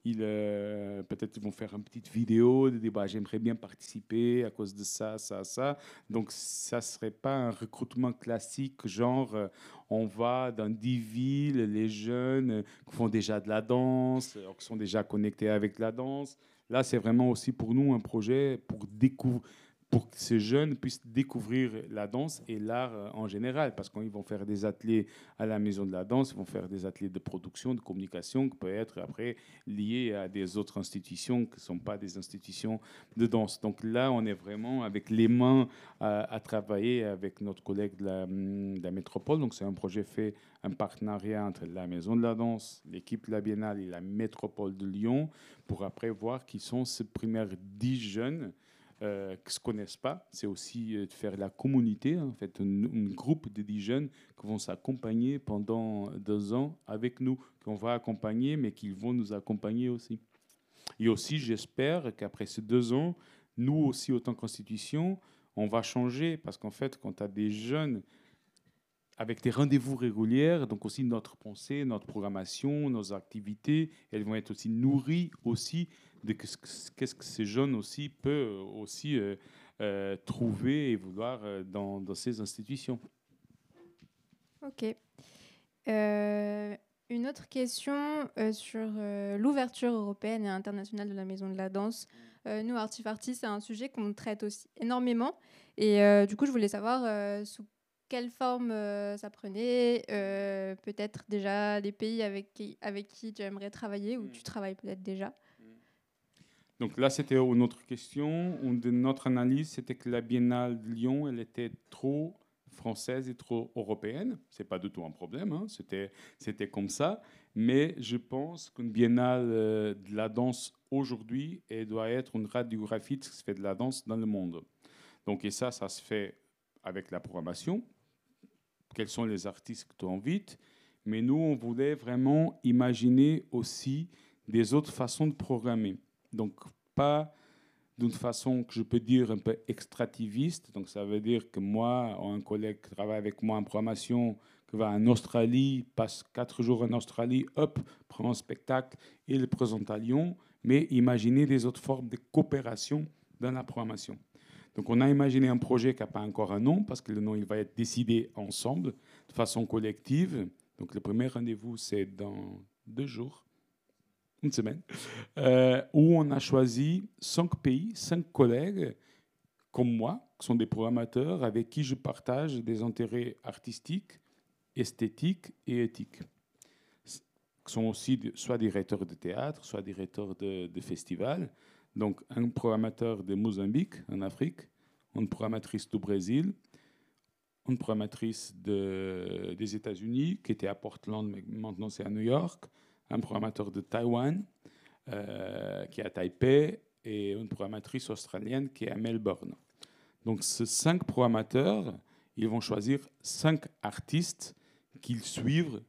ils, euh, peut-être ils vont faire une petite vidéo de débat. J'aimerais bien participer à cause de ça, ça, ça. Donc, ça serait pas un recrutement classique, genre euh, on va dans dix villes, les jeunes qui font déjà de la danse, qui sont déjà connectés avec la danse. Là, c'est vraiment aussi pour nous un projet pour découvrir pour que ces jeunes puissent découvrir la danse et l'art euh, en général, parce qu'ils vont faire des ateliers à la maison de la danse, ils vont faire des ateliers de production, de communication, qui peuvent être après liés à des autres institutions qui ne sont pas des institutions de danse. Donc là, on est vraiment avec les mains à, travailler avec notre collègue de la, de la métropole. Donc c'est un projet fait, un partenariat entre la maison de la danse, l'équipe de la Biennale et la métropole de Lyon, pour après voir qui sont ces premières dix jeunes euh, qui ne se connaissent pas. C'est aussi euh, de faire la communauté, en fait, un, groupe de dix jeunes qui vont s'accompagner pendant deux ans avec nous, qu'on va accompagner, mais qui vont nous accompagner aussi. Et aussi, j'espère qu'après ces deux ans, nous aussi, autant qu'institution, on va changer, parce qu'en fait, quand tu as des jeunes avec des rendez-vous réguliers, donc aussi notre pensée, notre programmation, nos activités, elles vont être aussi nourries aussi de qu'est-ce que ces jeunes aussi peuvent aussi euh, euh, trouver et vouloir euh, dans, dans, ces institutions. Ok. une autre question sur l'ouverture européenne et internationale de la Maison de la Danse. nous, Artifarty, c'est un sujet qu'on traite aussi énormément. Et du coup, je voulais savoir sous quelle forme ça prenait, peut-être déjà des pays avec qui, avec qui tu aimerais travailler ou mm. tu travailles peut-être déjà. Donc là, c'était une autre question. De notre analyse, c'était que la Biennale de Lyon, elle était trop française et trop européenne. C'est pas du tout un problème, hein. c'était c'était comme ça. Mais je pense qu'une Biennale euh, de la danse aujourd'hui, elle doit être une radiographie de ce qui se fait de la danse dans le monde. Donc et ça, ça se fait avec la programmation. Quels sont les artistes que tu invites Mais nous, on voulait vraiment imaginer aussi des autres façons de programmer. Donc, pas d'une façon que je peux dire un peu extrativiste. Donc, ça veut dire que moi, un collègue qui travaille avec moi en programmation, qui va en Australie, passe quatre jours en Australie, hop, prend un spectacle et le présente à Lyon. Mais imaginez des autres formes de coopération dans la programmation. Donc, on a imaginé un projet qui n'a pas encore un nom, parce que le nom, il va être décidé ensemble, de façon collective. Donc, le premier rendez-vous, c'est dans deux jours une semaine, euh, où on a choisi cinq pays, cinq collègues comme moi, qui sont des programmateurs avec qui je partage des intérêts artistiques, esthétiques et éthiques. qui sont aussi soit directeurs de théâtre, soit directeurs de, de festivals. Donc, un programmateur de Mozambique, en Afrique, une programmatrice du Brésil, une programmatrice de, des États-Unis, qui était à Portland, mais maintenant c'est à New York, un programmateur de Taïwan, euh, qui est à Taipei, et une programmatrice australienne qui est à Melbourne. Donc, ces cinq programmateurs, ils vont choisir cinq artistes qu'ils suivent,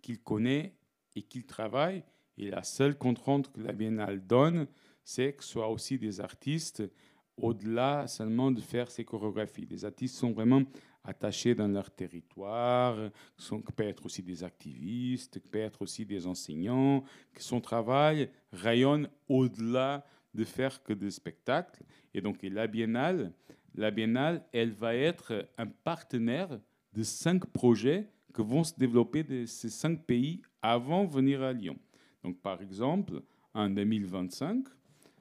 qu'ils connaissent et qu'ils travaillent. Et la seule contrainte que la Biennale donne, c'est que ce soit aussi des artistes au-delà seulement de faire ces chorégraphies. Les artistes sont vraiment attachés dans leur territoire, qui peuvent être aussi des activistes, qui peuvent être aussi des enseignants, que son travail rayonne au-delà de faire que des spectacles. Et donc la Biennale, la Biennale, elle va être un partenaire de cinq projets que vont se développer de ces cinq pays avant venir à Lyon. Donc par exemple, en 2025,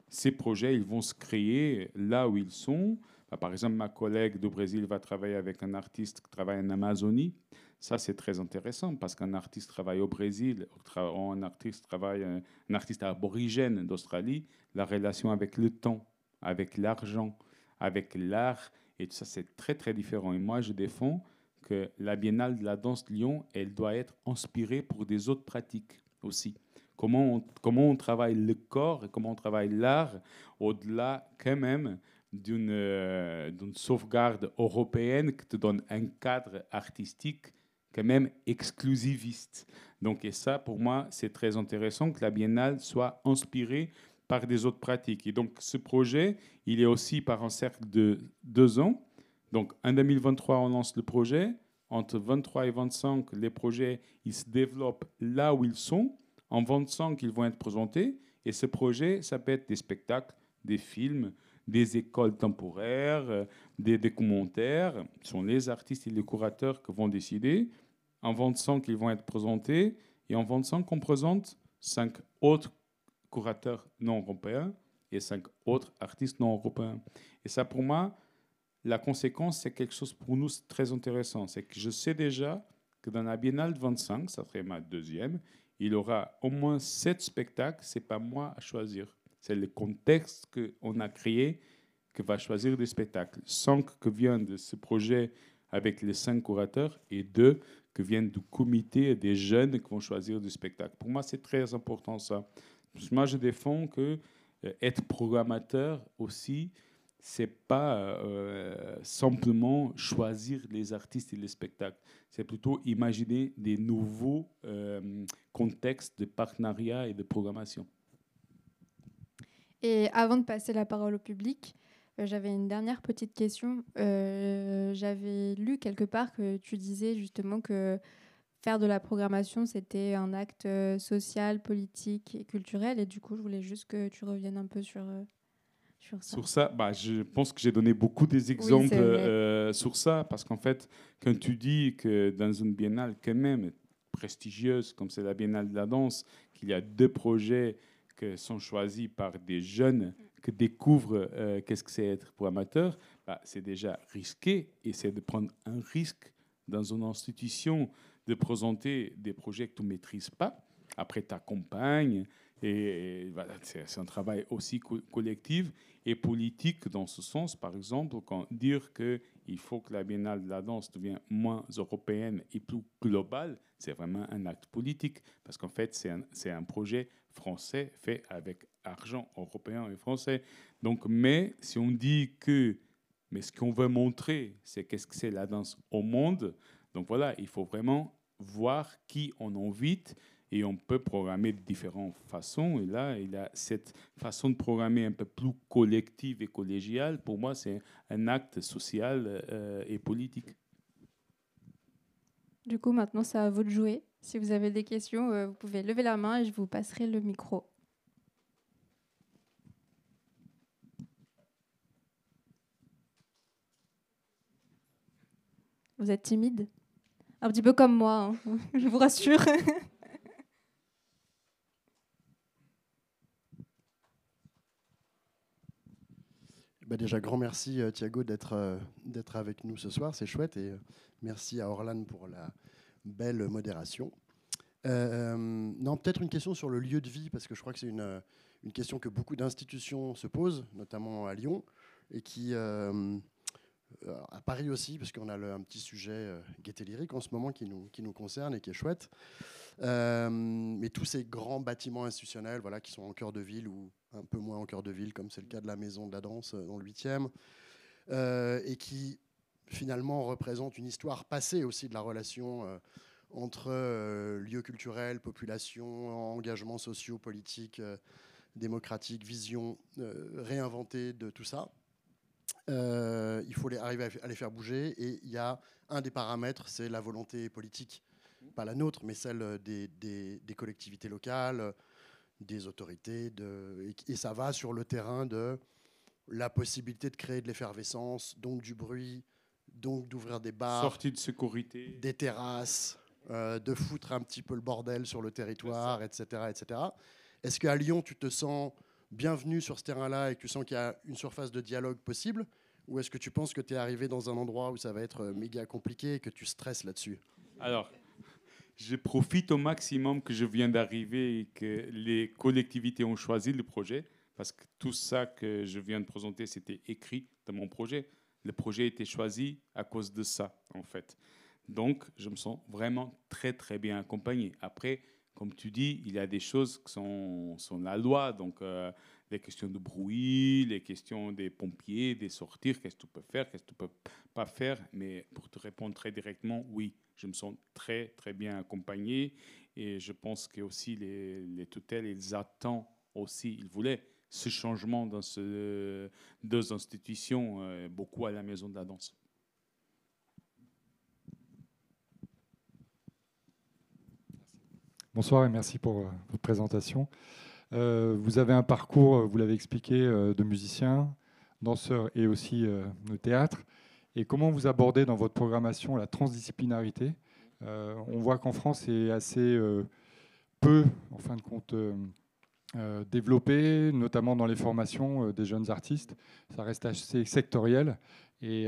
ces projets ils vont se créer là où ils sont. Bah, par exemple, ma collègue du Brésil va travailler avec un artiste qui travaille en Amazonie. Ça, c'est très intéressant parce qu'un artiste travaille au Brésil, un artiste travaille, un artiste aborigène d'Australie, la relation avec le temps, avec l'argent, avec l'art, et tout ça, c'est très, très différent. Et moi, je défends que la Biennale de la danse de Lyon, elle doit être inspirée pour des autres pratiques aussi. Comment on, comment on travaille le corps et comment on travaille l'art au-delà quand même d'une euh, d'une sauvegarde européenne qui te donne un cadre artistique quand même exclusiviste. Donc, et ça, pour moi, c'est très intéressant que la Biennale soit inspirée par des autres pratiques. Et donc, ce projet, il est aussi par un cercle de deux ans. Donc, en 2023, on lance le projet. Entre 23 et 25, les projets, ils se développent là où ils sont. En 25, ils vont être présentés. Et ce projet, ça peut être des spectacles, des films, des écoles temporaires, euh, des, commentaires. Ce sont les artistes et les curateurs qui vont décider. En 25, ils vont être présentés. Et en 25, on présente cinq autres curateurs non européens et cinq autres artistes non européens. Et ça, pour moi, la conséquence, c'est quelque chose pour nous très intéressant. C'est que je sais déjà que dans la Biennale de 25, ça serait ma deuxième, il aura au moins sept spectacles. C'est pas moi à choisir. C'est le contexte qu'on a créé que va choisir des spectacles. Cinq que viennent de ce projet avec les cinq curateurs et deux que viennent du comité des jeunes qui vont choisir des spectacles. Pour moi, c'est très important ça. Moi, je défends que euh, être programmateur aussi, c'est pas euh, simplement choisir les artistes et les spectacles. C'est plutôt imaginer des nouveaux euh, contextes de partenariat et de programmation. Et avant de passer la parole au public, euh, j'avais une dernière petite question. j'avais lu quelque part que tu disais justement que faire de la programmation, c'était un acte social, politique et culturel. Et du coup, je voulais juste que tu reviennes un peu sur sur ça, sur ça bah, Je pense que j'ai donné beaucoup des exemples euh, sur ça, parce qu'en fait, quand tu dis que dans une biennale quand même prestigieuse, comme c'est la biennale de la danse, qu'il y a deux projets qui sont choisis par des jeunes qui découvrent euh, qu'est-ce que c'est être pour amateur, bah, c'est déjà risqué, et c'est de prendre un risque dans une institution de présenter des projets que tu ne maîtrises pas. Après, tu accompagnes, et, voilà, c'est un travail aussi collectif et politique dans ce sens. Par exemple, quand dire qu'il faut que la Biennale de la danse devienne moins européenne et plus globale, c'est vraiment un acte politique. Parce qu'en fait, c'est un, un, projet français fait avec argent européen et français. Donc, mais si on dit que, mais ce qu'on veut montrer, c'est qu'est-ce que c'est la danse au monde. Donc voilà, il faut vraiment voir qui on invite et on peut programmer de différentes façons. Et là, il a cette façon de programmer un peu plus collective et collégiale. Pour moi, c'est un acte social euh, et politique. Du coup, maintenant, c'est à vous de jouer. Si vous avez des questions, euh, vous pouvez lever la main et je vous passerai le micro. Vous êtes timide? Un petit peu comme moi, hein. je vous rassure. Bah, déjà, grand merci euh, Thiago d'être euh, d'être avec nous ce soir, c'est chouette. Et merci à Orlan pour la belle modération. Euh, non, peut-être une question sur le lieu de vie, parce que je crois que c'est une, une question que beaucoup d'institutions se posent, notamment à Lyon, et qui, euh, à Paris aussi, parce qu'on a un petit sujet euh, gaieté lyrique en ce moment qui nous, qui nous concerne et qui est chouette. Euh, mais tous ces grands bâtiments institutionnels voilà, qui sont en cœur de ville ou un peu moins en cœur de ville, comme c'est le cas de la Maison de la Danse dans le 8e, et qui finalement représentent une histoire passée aussi de la relation entre euh, lieux culturels, population, engagements sociaux, politiques, euh, démocratiques, vision euh, réinventée de tout ça. il faut arriver à, les faire bouger et il y a un des paramètres, c'est la volonté politique, pas la nôtre, mais celle des, collectivités locales, des autorités, et, ça va sur le terrain de la possibilité de créer de l'effervescence, donc du bruit, donc d'ouvrir des bars, sortie de sécurité, des terrasses, euh, de foutre un petit peu le bordel sur le territoire, etc. etc. Est-ce qu'à Lyon, tu te sens bienvenu sur ce terrain-là et que tu sens qu'il y a une surface de dialogue possible? Ou est-ce que tu penses que tu es arrivé dans un endroit où ça va être euh, méga compliqué et que tu stresses là-dessus? Alors, je profite au maximum que je viens d'arriver et que les collectivités ont choisi le projet, parce que tout ça que je viens de présenter, c'était écrit dans mon projet. Le projet a été choisi à cause de ça, en fait. Donc, je me sens vraiment très, très bien accompagné. Après, comme tu dis, il y a des choses qui sont, sont la loi. Donc, euh, les questions de bruit, les questions des pompiers, des sortir, qu'est-ce que tu peux faire, qu'est-ce que tu peux pas faire. Mais pour te répondre très directement, oui, je me sens très, très bien accompagné. Et je pense que aussi les, les tutelles, ils attendent aussi, ils voulaient ce changement dans ces deux institutions, euh, beaucoup à la maison de la danse. Bonsoir et merci pour euh, votre présentation. Euh, vous avez un parcours, vous l'avez expliqué, de musicien, danseur et aussi de théâtre. Et comment vous abordez dans votre programmation la transdisciplinarité? On voit qu'en France, c'est assez peu, en fin de compte, développé, notamment dans les formations des jeunes artistes. Ça reste assez sectoriel. Et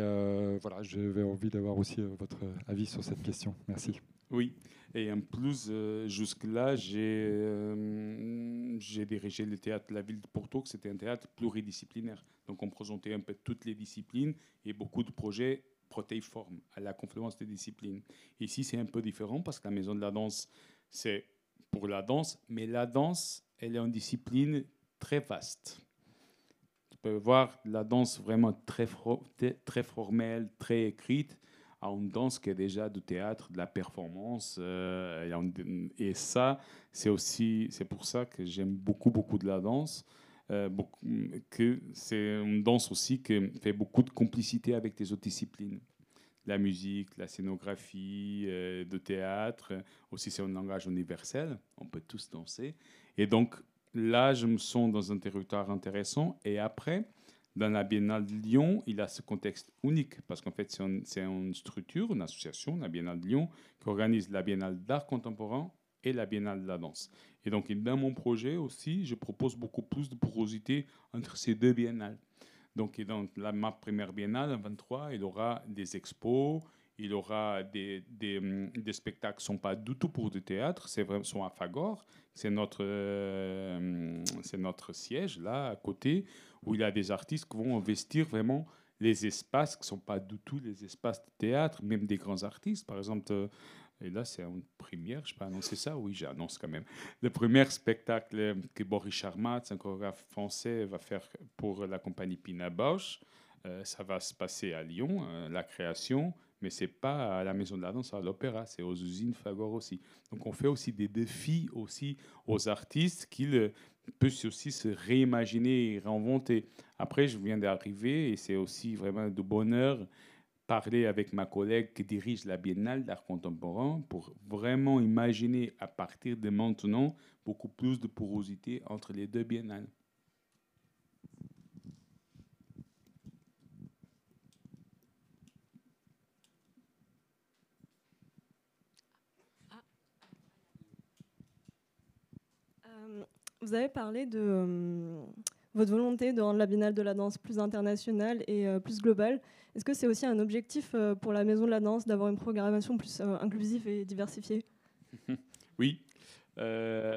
voilà, j'avais envie d'avoir aussi votre avis sur cette question. Merci. Oui, et en plus, euh, jusque-là, euh, j'ai dirigé le théâtre la ville de Porto, que c'était un théâtre pluridisciplinaire. Donc on présentait un peu toutes les disciplines et beaucoup de projets protéiformes à la confluence des disciplines. Ici, c'est un peu différent parce que la maison de la danse, c'est pour la danse, mais la danse, elle est une discipline très vaste. Tu peux voir la danse vraiment très, très formelle, très écrite, à une danse qui est déjà du théâtre, de la performance. Euh, et ça, c'est aussi, c'est pour ça que j'aime beaucoup, beaucoup de la danse. Euh, que c'est une danse aussi qui fait beaucoup de complicité avec les autres disciplines. La musique, la scénographie, euh, théâtre, aussi c'est un langage universel, on peut tous danser. Et donc là, je me sens dans un territoire intéressant. Et après, dans la Biennale de Lyon, il a ce contexte unique parce qu'en fait, c'est une structure, une association, la Biennale de Lyon, qui organise la Biennale d'art contemporain et la Biennale de la danse. Et donc, dans mon projet aussi, je propose beaucoup plus de porosité entre ces deux biennales. Donc, dans la, ma première biennale, en 23, il aura des expos, il aura des, des, hum, spectacles qui ne sont pas du tout pour du théâtre, c'est sont à Fagor, c'est notre, euh, c'est notre siège là à côté, où il y a des artistes qui vont investir vraiment les espaces qui ne sont pas du tout les espaces de théâtre, même des grands artistes. Par exemple, euh, et là c'est une première, je peux annoncer ça? Oui, j'annonce quand même. Le premier spectacle que Boris Charmat, un chorégraphe français, va faire pour la compagnie Pina Bausch, euh, ça va se passer à Lyon, la création mais c'est pas à la Maison de la Danse, à l'Opéra, c'est aux usines Fagor aussi. Donc on fait aussi des défis aussi aux artistes qu'ils peuvent aussi se réimaginer et réinventer. Après, je viens d'arriver et c'est aussi vraiment de bonheur parler avec ma collègue qui dirige la Biennale d'art contemporain pour vraiment imaginer à partir de maintenant beaucoup plus de porosité entre les deux biennales. Vous avez parlé de euh, votre volonté de rendre la Biennale de la danse plus internationale et euh, plus globale. Est-ce que c'est aussi un objectif euh, pour la Maison de la danse d'avoir une programmation plus inclusive et diversifiée? Oui,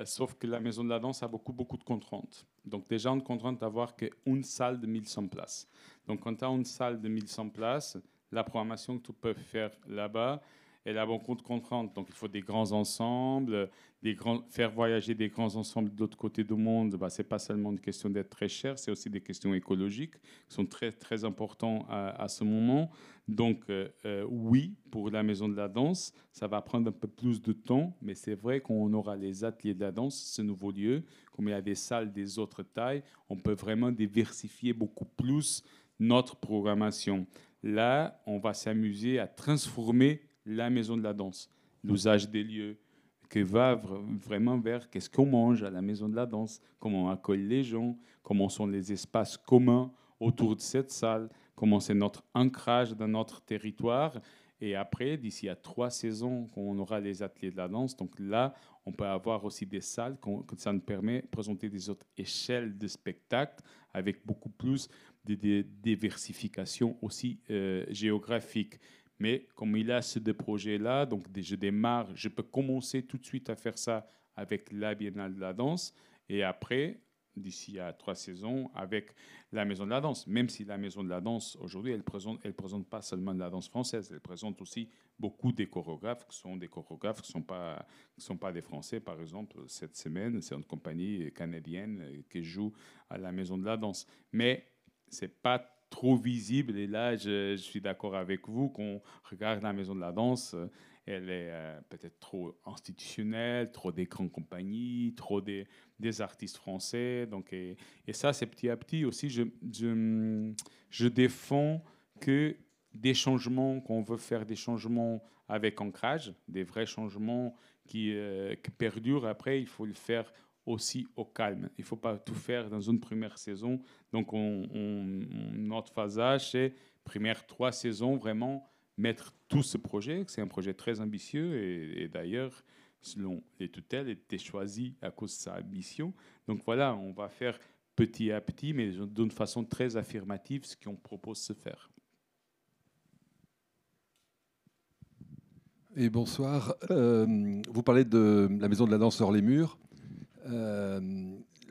sauf que la maison de la danse a beaucoup, beaucoup de contraintes. Donc déjà, une contrainte d'avoir qu'une salle de 1100 places. Donc quand tu as une salle de 1100 places, la programmation que tu peux faire là-bas, elle a beaucoup de contraintes. Donc, il faut des grands ensembles, des grands, faire voyager des grands ensembles de l'autre côté du monde. Bah, ce n'est pas seulement une question d'être très cher, c'est aussi des questions écologiques qui sont très, très importantes à, ce moment. Donc, euh, euh, oui, pour la maison de la danse, ça va prendre un peu plus de temps, mais c'est vrai qu'on aura les ateliers de la danse, ce nouveau lieu. Comme il y a des salles des autres tailles, on peut vraiment diversifier beaucoup plus notre programmation. Là, on va s'amuser à transformer la maison de la danse, l'usage des lieux, qui va vraiment vers qu'est-ce qu'on mange à la maison de la danse, comment on accueille les gens, comment sont les espaces communs autour de cette salle, comment c'est notre ancrage dans notre territoire. Et après, d'ici à trois saisons, on aura les ateliers de la danse. Donc là, on peut avoir aussi des salles, que ça nous permet de présenter des autres échelles de spectacles avec beaucoup plus de, diversification aussi euh, géographique. Mais comme il a ce deux projets-là, donc je démarre, je peux commencer tout de suite à faire ça avec la Biennale de la danse et après, d'ici à trois saisons, avec la Maison de la danse. Même si la Maison de la danse, aujourd'hui, elle présente, elle présente pas seulement de la danse française, elle présente aussi beaucoup des chorégraphes qui sont des chorégraphes qui ne sont, pas, sont pas des Français. Par exemple, cette semaine, c'est une compagnie canadienne qui joue à la Maison de la danse. Mais c'est pas trop visible. Et là, je, suis d'accord avec vous qu'on regarde la maison de la danse. Elle est euh, peut-être trop institutionnelle, trop des grandes compagnies, trop des, des artistes français. Donc, et, ça, c'est petit à petit aussi. Je, je, je défends que des changements, qu'on veut faire des changements avec ancrage, des vrais changements qui, euh, qui perdurent. Après, il faut le faire aussi au calme. Il ne faut pas tout faire dans une première saison. Donc, on, notre phasage, c'est première trois saisons, vraiment mettre tout ce projet. C'est un projet très ambitieux et, d'ailleurs, selon les tutelles, était choisi à cause de sa ambition. Donc voilà, on va faire petit à petit, mais d'une façon très affirmative, ce qu'on propose de faire. Et bonsoir. Euh, vous parlez de la maison de la danse hors les murs. Euh,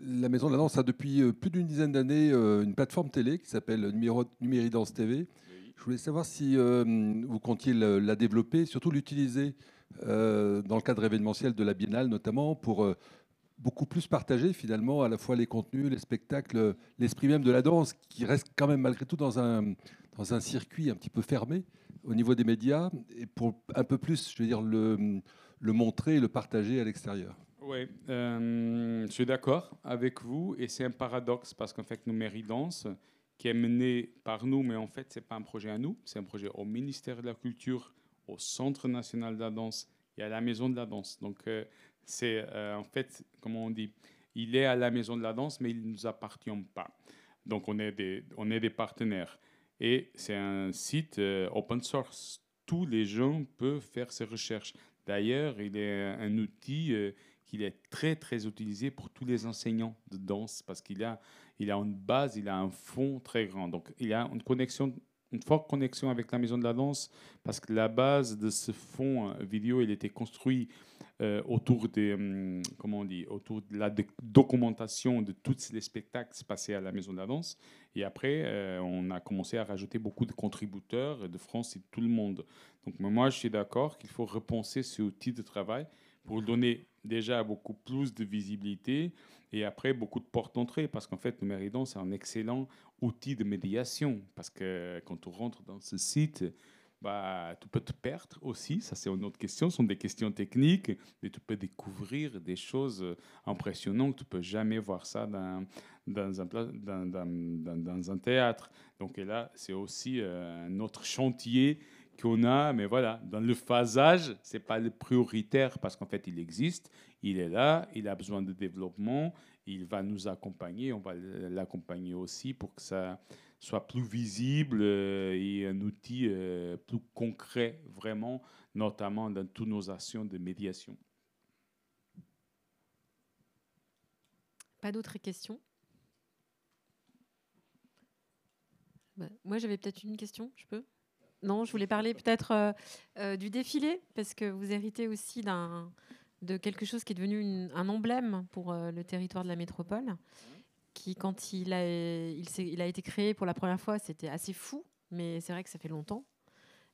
la Maison de la Danse a depuis euh, plus d'une dizaine d'années euh, une plateforme télé qui s'appelle Numéridance TV. Je voulais savoir si vous comptiez la développer, surtout l'utiliser dans le cadre événementiel de la Biennale notamment pour beaucoup plus partager finalement à la fois les contenus, les spectacles, l'esprit même de la danse qui reste quand même malgré tout dans un, dans un circuit un petit peu fermé au niveau des médias et pour un peu plus, je veux dire, le, le montrer et le partager à l'extérieur. Oui, euh, je suis d'accord avec vous et c'est un paradoxe parce qu'en fait, nous Danse, qui est mené par nous, mais en fait, ce n'est pas un projet à nous, c'est un projet au ministère de la Culture, au Centre national de la danse et à la Maison de la danse. Donc, euh, c'est euh, en fait, comment on dit, il est à la Maison de la danse, mais il ne nous appartient pas. Donc, on est des, on est des partenaires. Et c'est un site open source. Tous les gens peuvent faire ces recherches. D'ailleurs, il est un outil qu'il est très très utilisé pour tous les enseignants de danse parce qu'il a, il a une base, il a un fond très grand. Donc il a une connexion, une forte connexion avec la maison de la danse parce que la base de ce fond euh, vidéo, il était construit euh, autour des, hum, comment on dit, autour de la documentation de tous les spectacles passés à la maison de la danse. Et après, euh, on a commencé à rajouter beaucoup de contributeurs de France et de tout le monde. Donc moi, je suis d'accord qu'il faut repenser ce outil de travail pour donner déjà beaucoup plus de visibilité et après beaucoup de portes d'entrée parce qu'en fait, le Méridon, c'est un excellent outil de médiation parce que quand on rentre dans ce site, bah, tu peux te perdre aussi, ça c'est une autre question, ce sont des questions techniques, mais tu peux découvrir des choses impressionnantes, tu peux jamais voir ça dans, dans, un, dans, un théâtre. Donc là, c'est aussi euh, un autre chantier qu'on a, mais voilà, dans le phasage, c'est pas le prioritaire parce qu'en fait, il existe, il est là, il a besoin de développement, il va nous accompagner, on va l'accompagner aussi pour que ça soit plus visible euh, et un outil euh, plus concret, vraiment, notamment dans toutes nos actions de médiation. Pas d'autres questions? Bah, Moi, j'avais peut-être une question, je peux? Non, je voulais parler peut-être euh, euh, du défilé, parce que vous héritez aussi de quelque chose qui est devenu un emblème pour euh, le territoire de la métropole, qui, quand il a, été créé pour la première fois, c'était assez fou, mais c'est vrai que ça fait longtemps.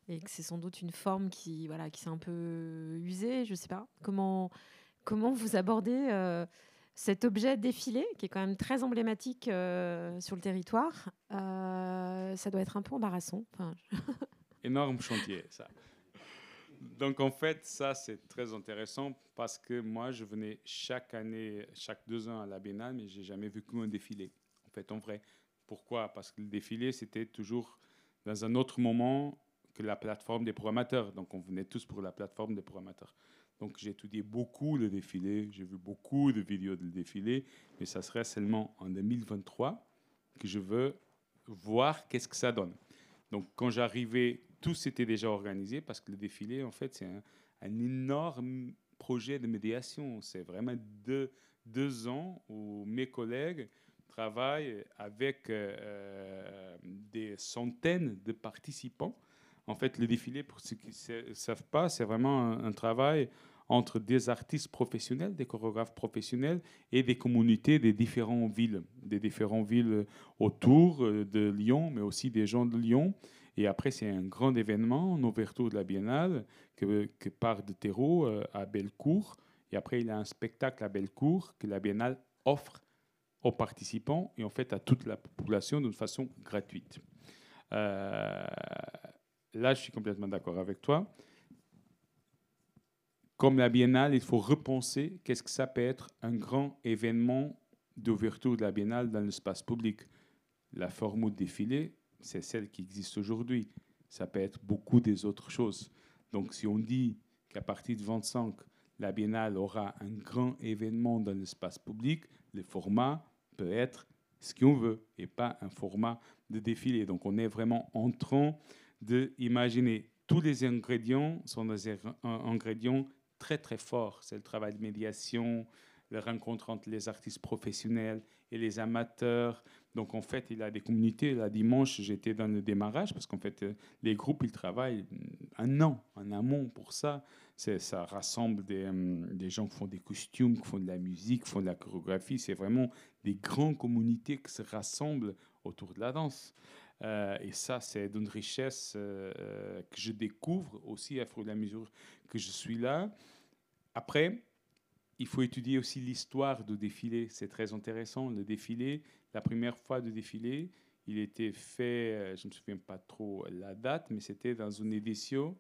Et que c'est sans doute une forme qui, voilà, qui s'est un peu usée, je sais pas. Comment, comment vous abordez cet objet défilé, qui est quand même très emblématique sur le territoire? Ça doit être un peu embarrassant. Énorme chantier, ça. Donc en fait, ça c'est très intéressant parce que moi je venais chaque année, chaque deux ans à la Biennale, mais j'ai jamais vu qu'un défilé. En fait, en vrai. Pourquoi? Parce que le défilé c'était toujours dans un autre moment que la plateforme des programmateurs. Donc on venait tous pour la plateforme des programmateurs. Donc j'ai étudié beaucoup le défilé, j'ai vu beaucoup de vidéos de défilé, mais ça serait seulement en 2023 que je veux voir qu'est-ce que ça donne. Donc, quand j'arrivais, tout s'était déjà organisé parce que le défilé, en fait, c'est un, énorme projet de médiation. C'est vraiment deux, deux ans où mes collègues travaillent avec euh, euh, des centaines de participants. En fait, le défilé, pour ceux qui ne savent pas, c'est vraiment un, un travail entre des artistes professionnels, des chorégraphes professionnels et des communautés des différentes villes, des différentes villes autour euh, de Lyon, mais aussi des gens de Lyon. Et après, c'est un grand événement, en ouverture de la Biennale, que, que part de Terreau euh, à Bellecour. Et après, il y a un spectacle à Bellecour que la Biennale offre aux participants et en fait à toute la population d'une façon gratuite. Euh, là, je suis complètement d'accord avec toi comme la biennale, il faut repenser qu'est-ce que ça peut être un grand événement d'ouverture de la biennale dans l'espace public. La forme de défilé, c'est celle qui existe aujourd'hui. Ça peut être beaucoup des autres choses. Donc si on dit qu'à partir de 25, la biennale aura un grand événement dans l'espace public, le format peut être ce qu'on veut et pas un format de défilé. Donc on est vraiment en train d'imaginer tous les ingrédients sont des ingrédients très très fort. C'est le travail de médiation, la rencontre entre les artistes professionnels et les amateurs. Donc en fait, il a des communautés. Là, dimanche, j'étais dans le démarrage parce qu'en fait, euh, les groupes, ils travaillent un an en amont pour ça. Ça rassemble des, um, des, gens qui font des costumes, qui font de la musique, qui font de la chorégraphie. C'est vraiment des grandes communautés qui se rassemblent autour de la danse. Euh, et ça, c'est d'une richesse euh, que je découvre aussi à fur et à mesure que je suis là. Après, il faut étudier aussi l'histoire du défilé. C'est très intéressant. Le défilé, la première fois du défilé, il était fait, euh, je ne me souviens pas trop la date, mais c'était dans une édition.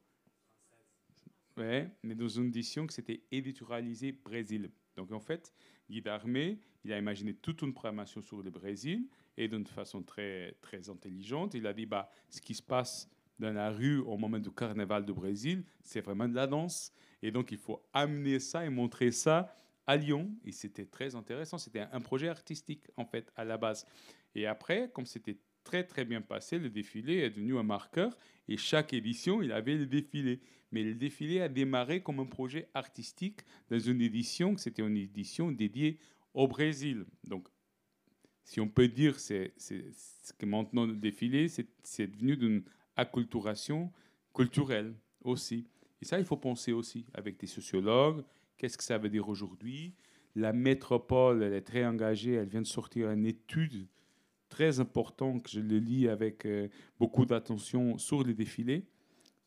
Mais dans une édition que c'était éditorialisé Brésil. Donc en fait, Guy Darmé, il a imaginé toute une programmation sur le Brésil et d'une façon très, très intelligente. Il a dit bah, ce qui se passe dans la rue au moment du carnaval du Brésil, c'est vraiment de la danse. Et donc, il faut amener ça et montrer ça à Lyon. Et c'était très intéressant. C'était un projet artistique, en fait, à la base. Et après, comme c'était très, très bien passé, le défilé est devenu un marqueur. Et chaque édition, il avait le défilé. Mais le défilé a démarré comme un projet artistique dans une édition, c'était une édition dédiée au Brésil. Donc, si on peut dire c'est, c'est, que maintenant le défilé, c'est devenu d'une acculturation culturelle aussi. Et ça, il faut penser aussi avec des sociologues. Qu'est-ce que ça veut dire aujourd'hui? La métropole, elle est très engagée. Elle vient de sortir une étude très importante que je le lis avec euh, beaucoup d'attention sur les défilés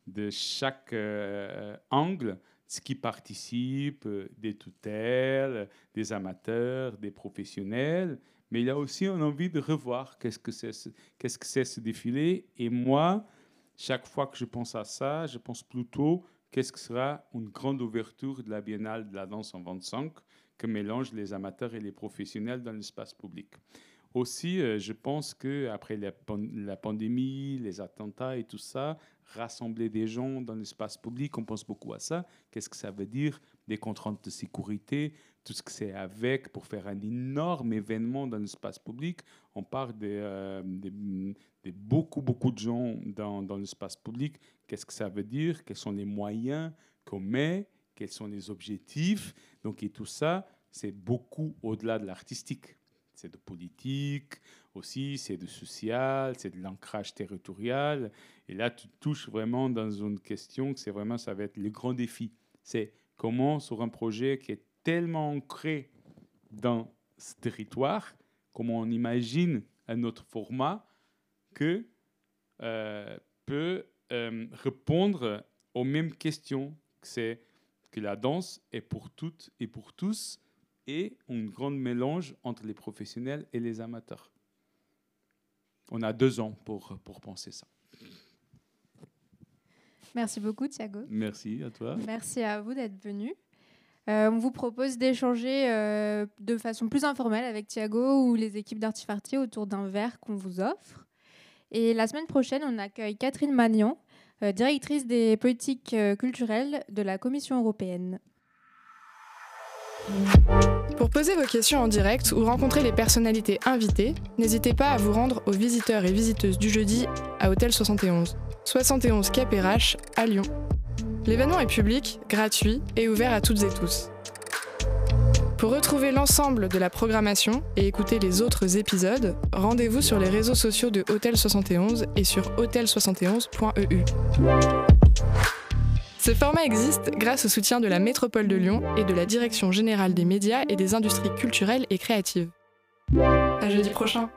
de chaque euh, angle, ce qui participe, euh, des tutelles, des amateurs, des professionnels. Mais il y a aussi une envie de revoir qu'est-ce que c'est ce, qu'est-ce que c'est ce défilé. Et moi, chaque fois que je pense à ça, je pense plutôt qu'est-ce que sera une grande ouverture de la Biennale de la danse en 25 que mélange les amateurs et les professionnels dans l'espace public? Aussi, euh, je pense que après la, la, pandémie, les attentats et tout ça, rassembler des gens dans l'espace public, on pense beaucoup à ça. Qu'est-ce que ça veut dire? Des contraintes de sécurité, tout ce que c'est avec pour faire un énorme événement dans l'espace public. On parle de, euh, beaucoup, beaucoup de gens dans, dans l'espace public. Qu'est-ce que ça veut dire? Quels sont les moyens qu'on met? Quels sont les objectifs? Donc, et tout ça, c'est beaucoup au-delà de l'artistique c'est de politique aussi, c'est de social, c'est de l'ancrage territorial. Et là, tu touches vraiment dans une question que c'est vraiment, ça va être le grand défi. C'est comment sur un projet qui est tellement ancré dans ce territoire, comment on imagine un autre format que euh, peut euh, répondre aux mêmes questions que c'est que la danse est pour toutes et pour tous et un grand mélange entre les professionnels et les amateurs. On a deux ans pour, pour penser ça. Merci beaucoup, Thiago. Merci à toi. Merci à vous d'être venu. Euh, on vous propose d'échanger euh, de façon plus informelle avec Thiago ou les équipes d'Artifarty autour d'un verre qu'on vous offre. Et la semaine prochaine, on accueille Catherine Magnan, euh, directrice des politiques culturelles de la Commission européenne. Pour poser vos questions en direct ou rencontrer les personnalités invitées, n'hésitez pas à vous rendre aux visiteurs et visiteuses du jeudi à Hôtel 71, 71 KPRH à Lyon. L'événement est public, gratuit et ouvert à toutes et tous. Pour retrouver l'ensemble de la programmation et écouter les autres épisodes, rendez-vous sur les réseaux sociaux de Hôtel 71 et sur hôtel71.eu. Ce format existe grâce au soutien de la Métropole de Lyon et de la Direction générale des médias et des industries culturelles et créatives. À jeudi prochain!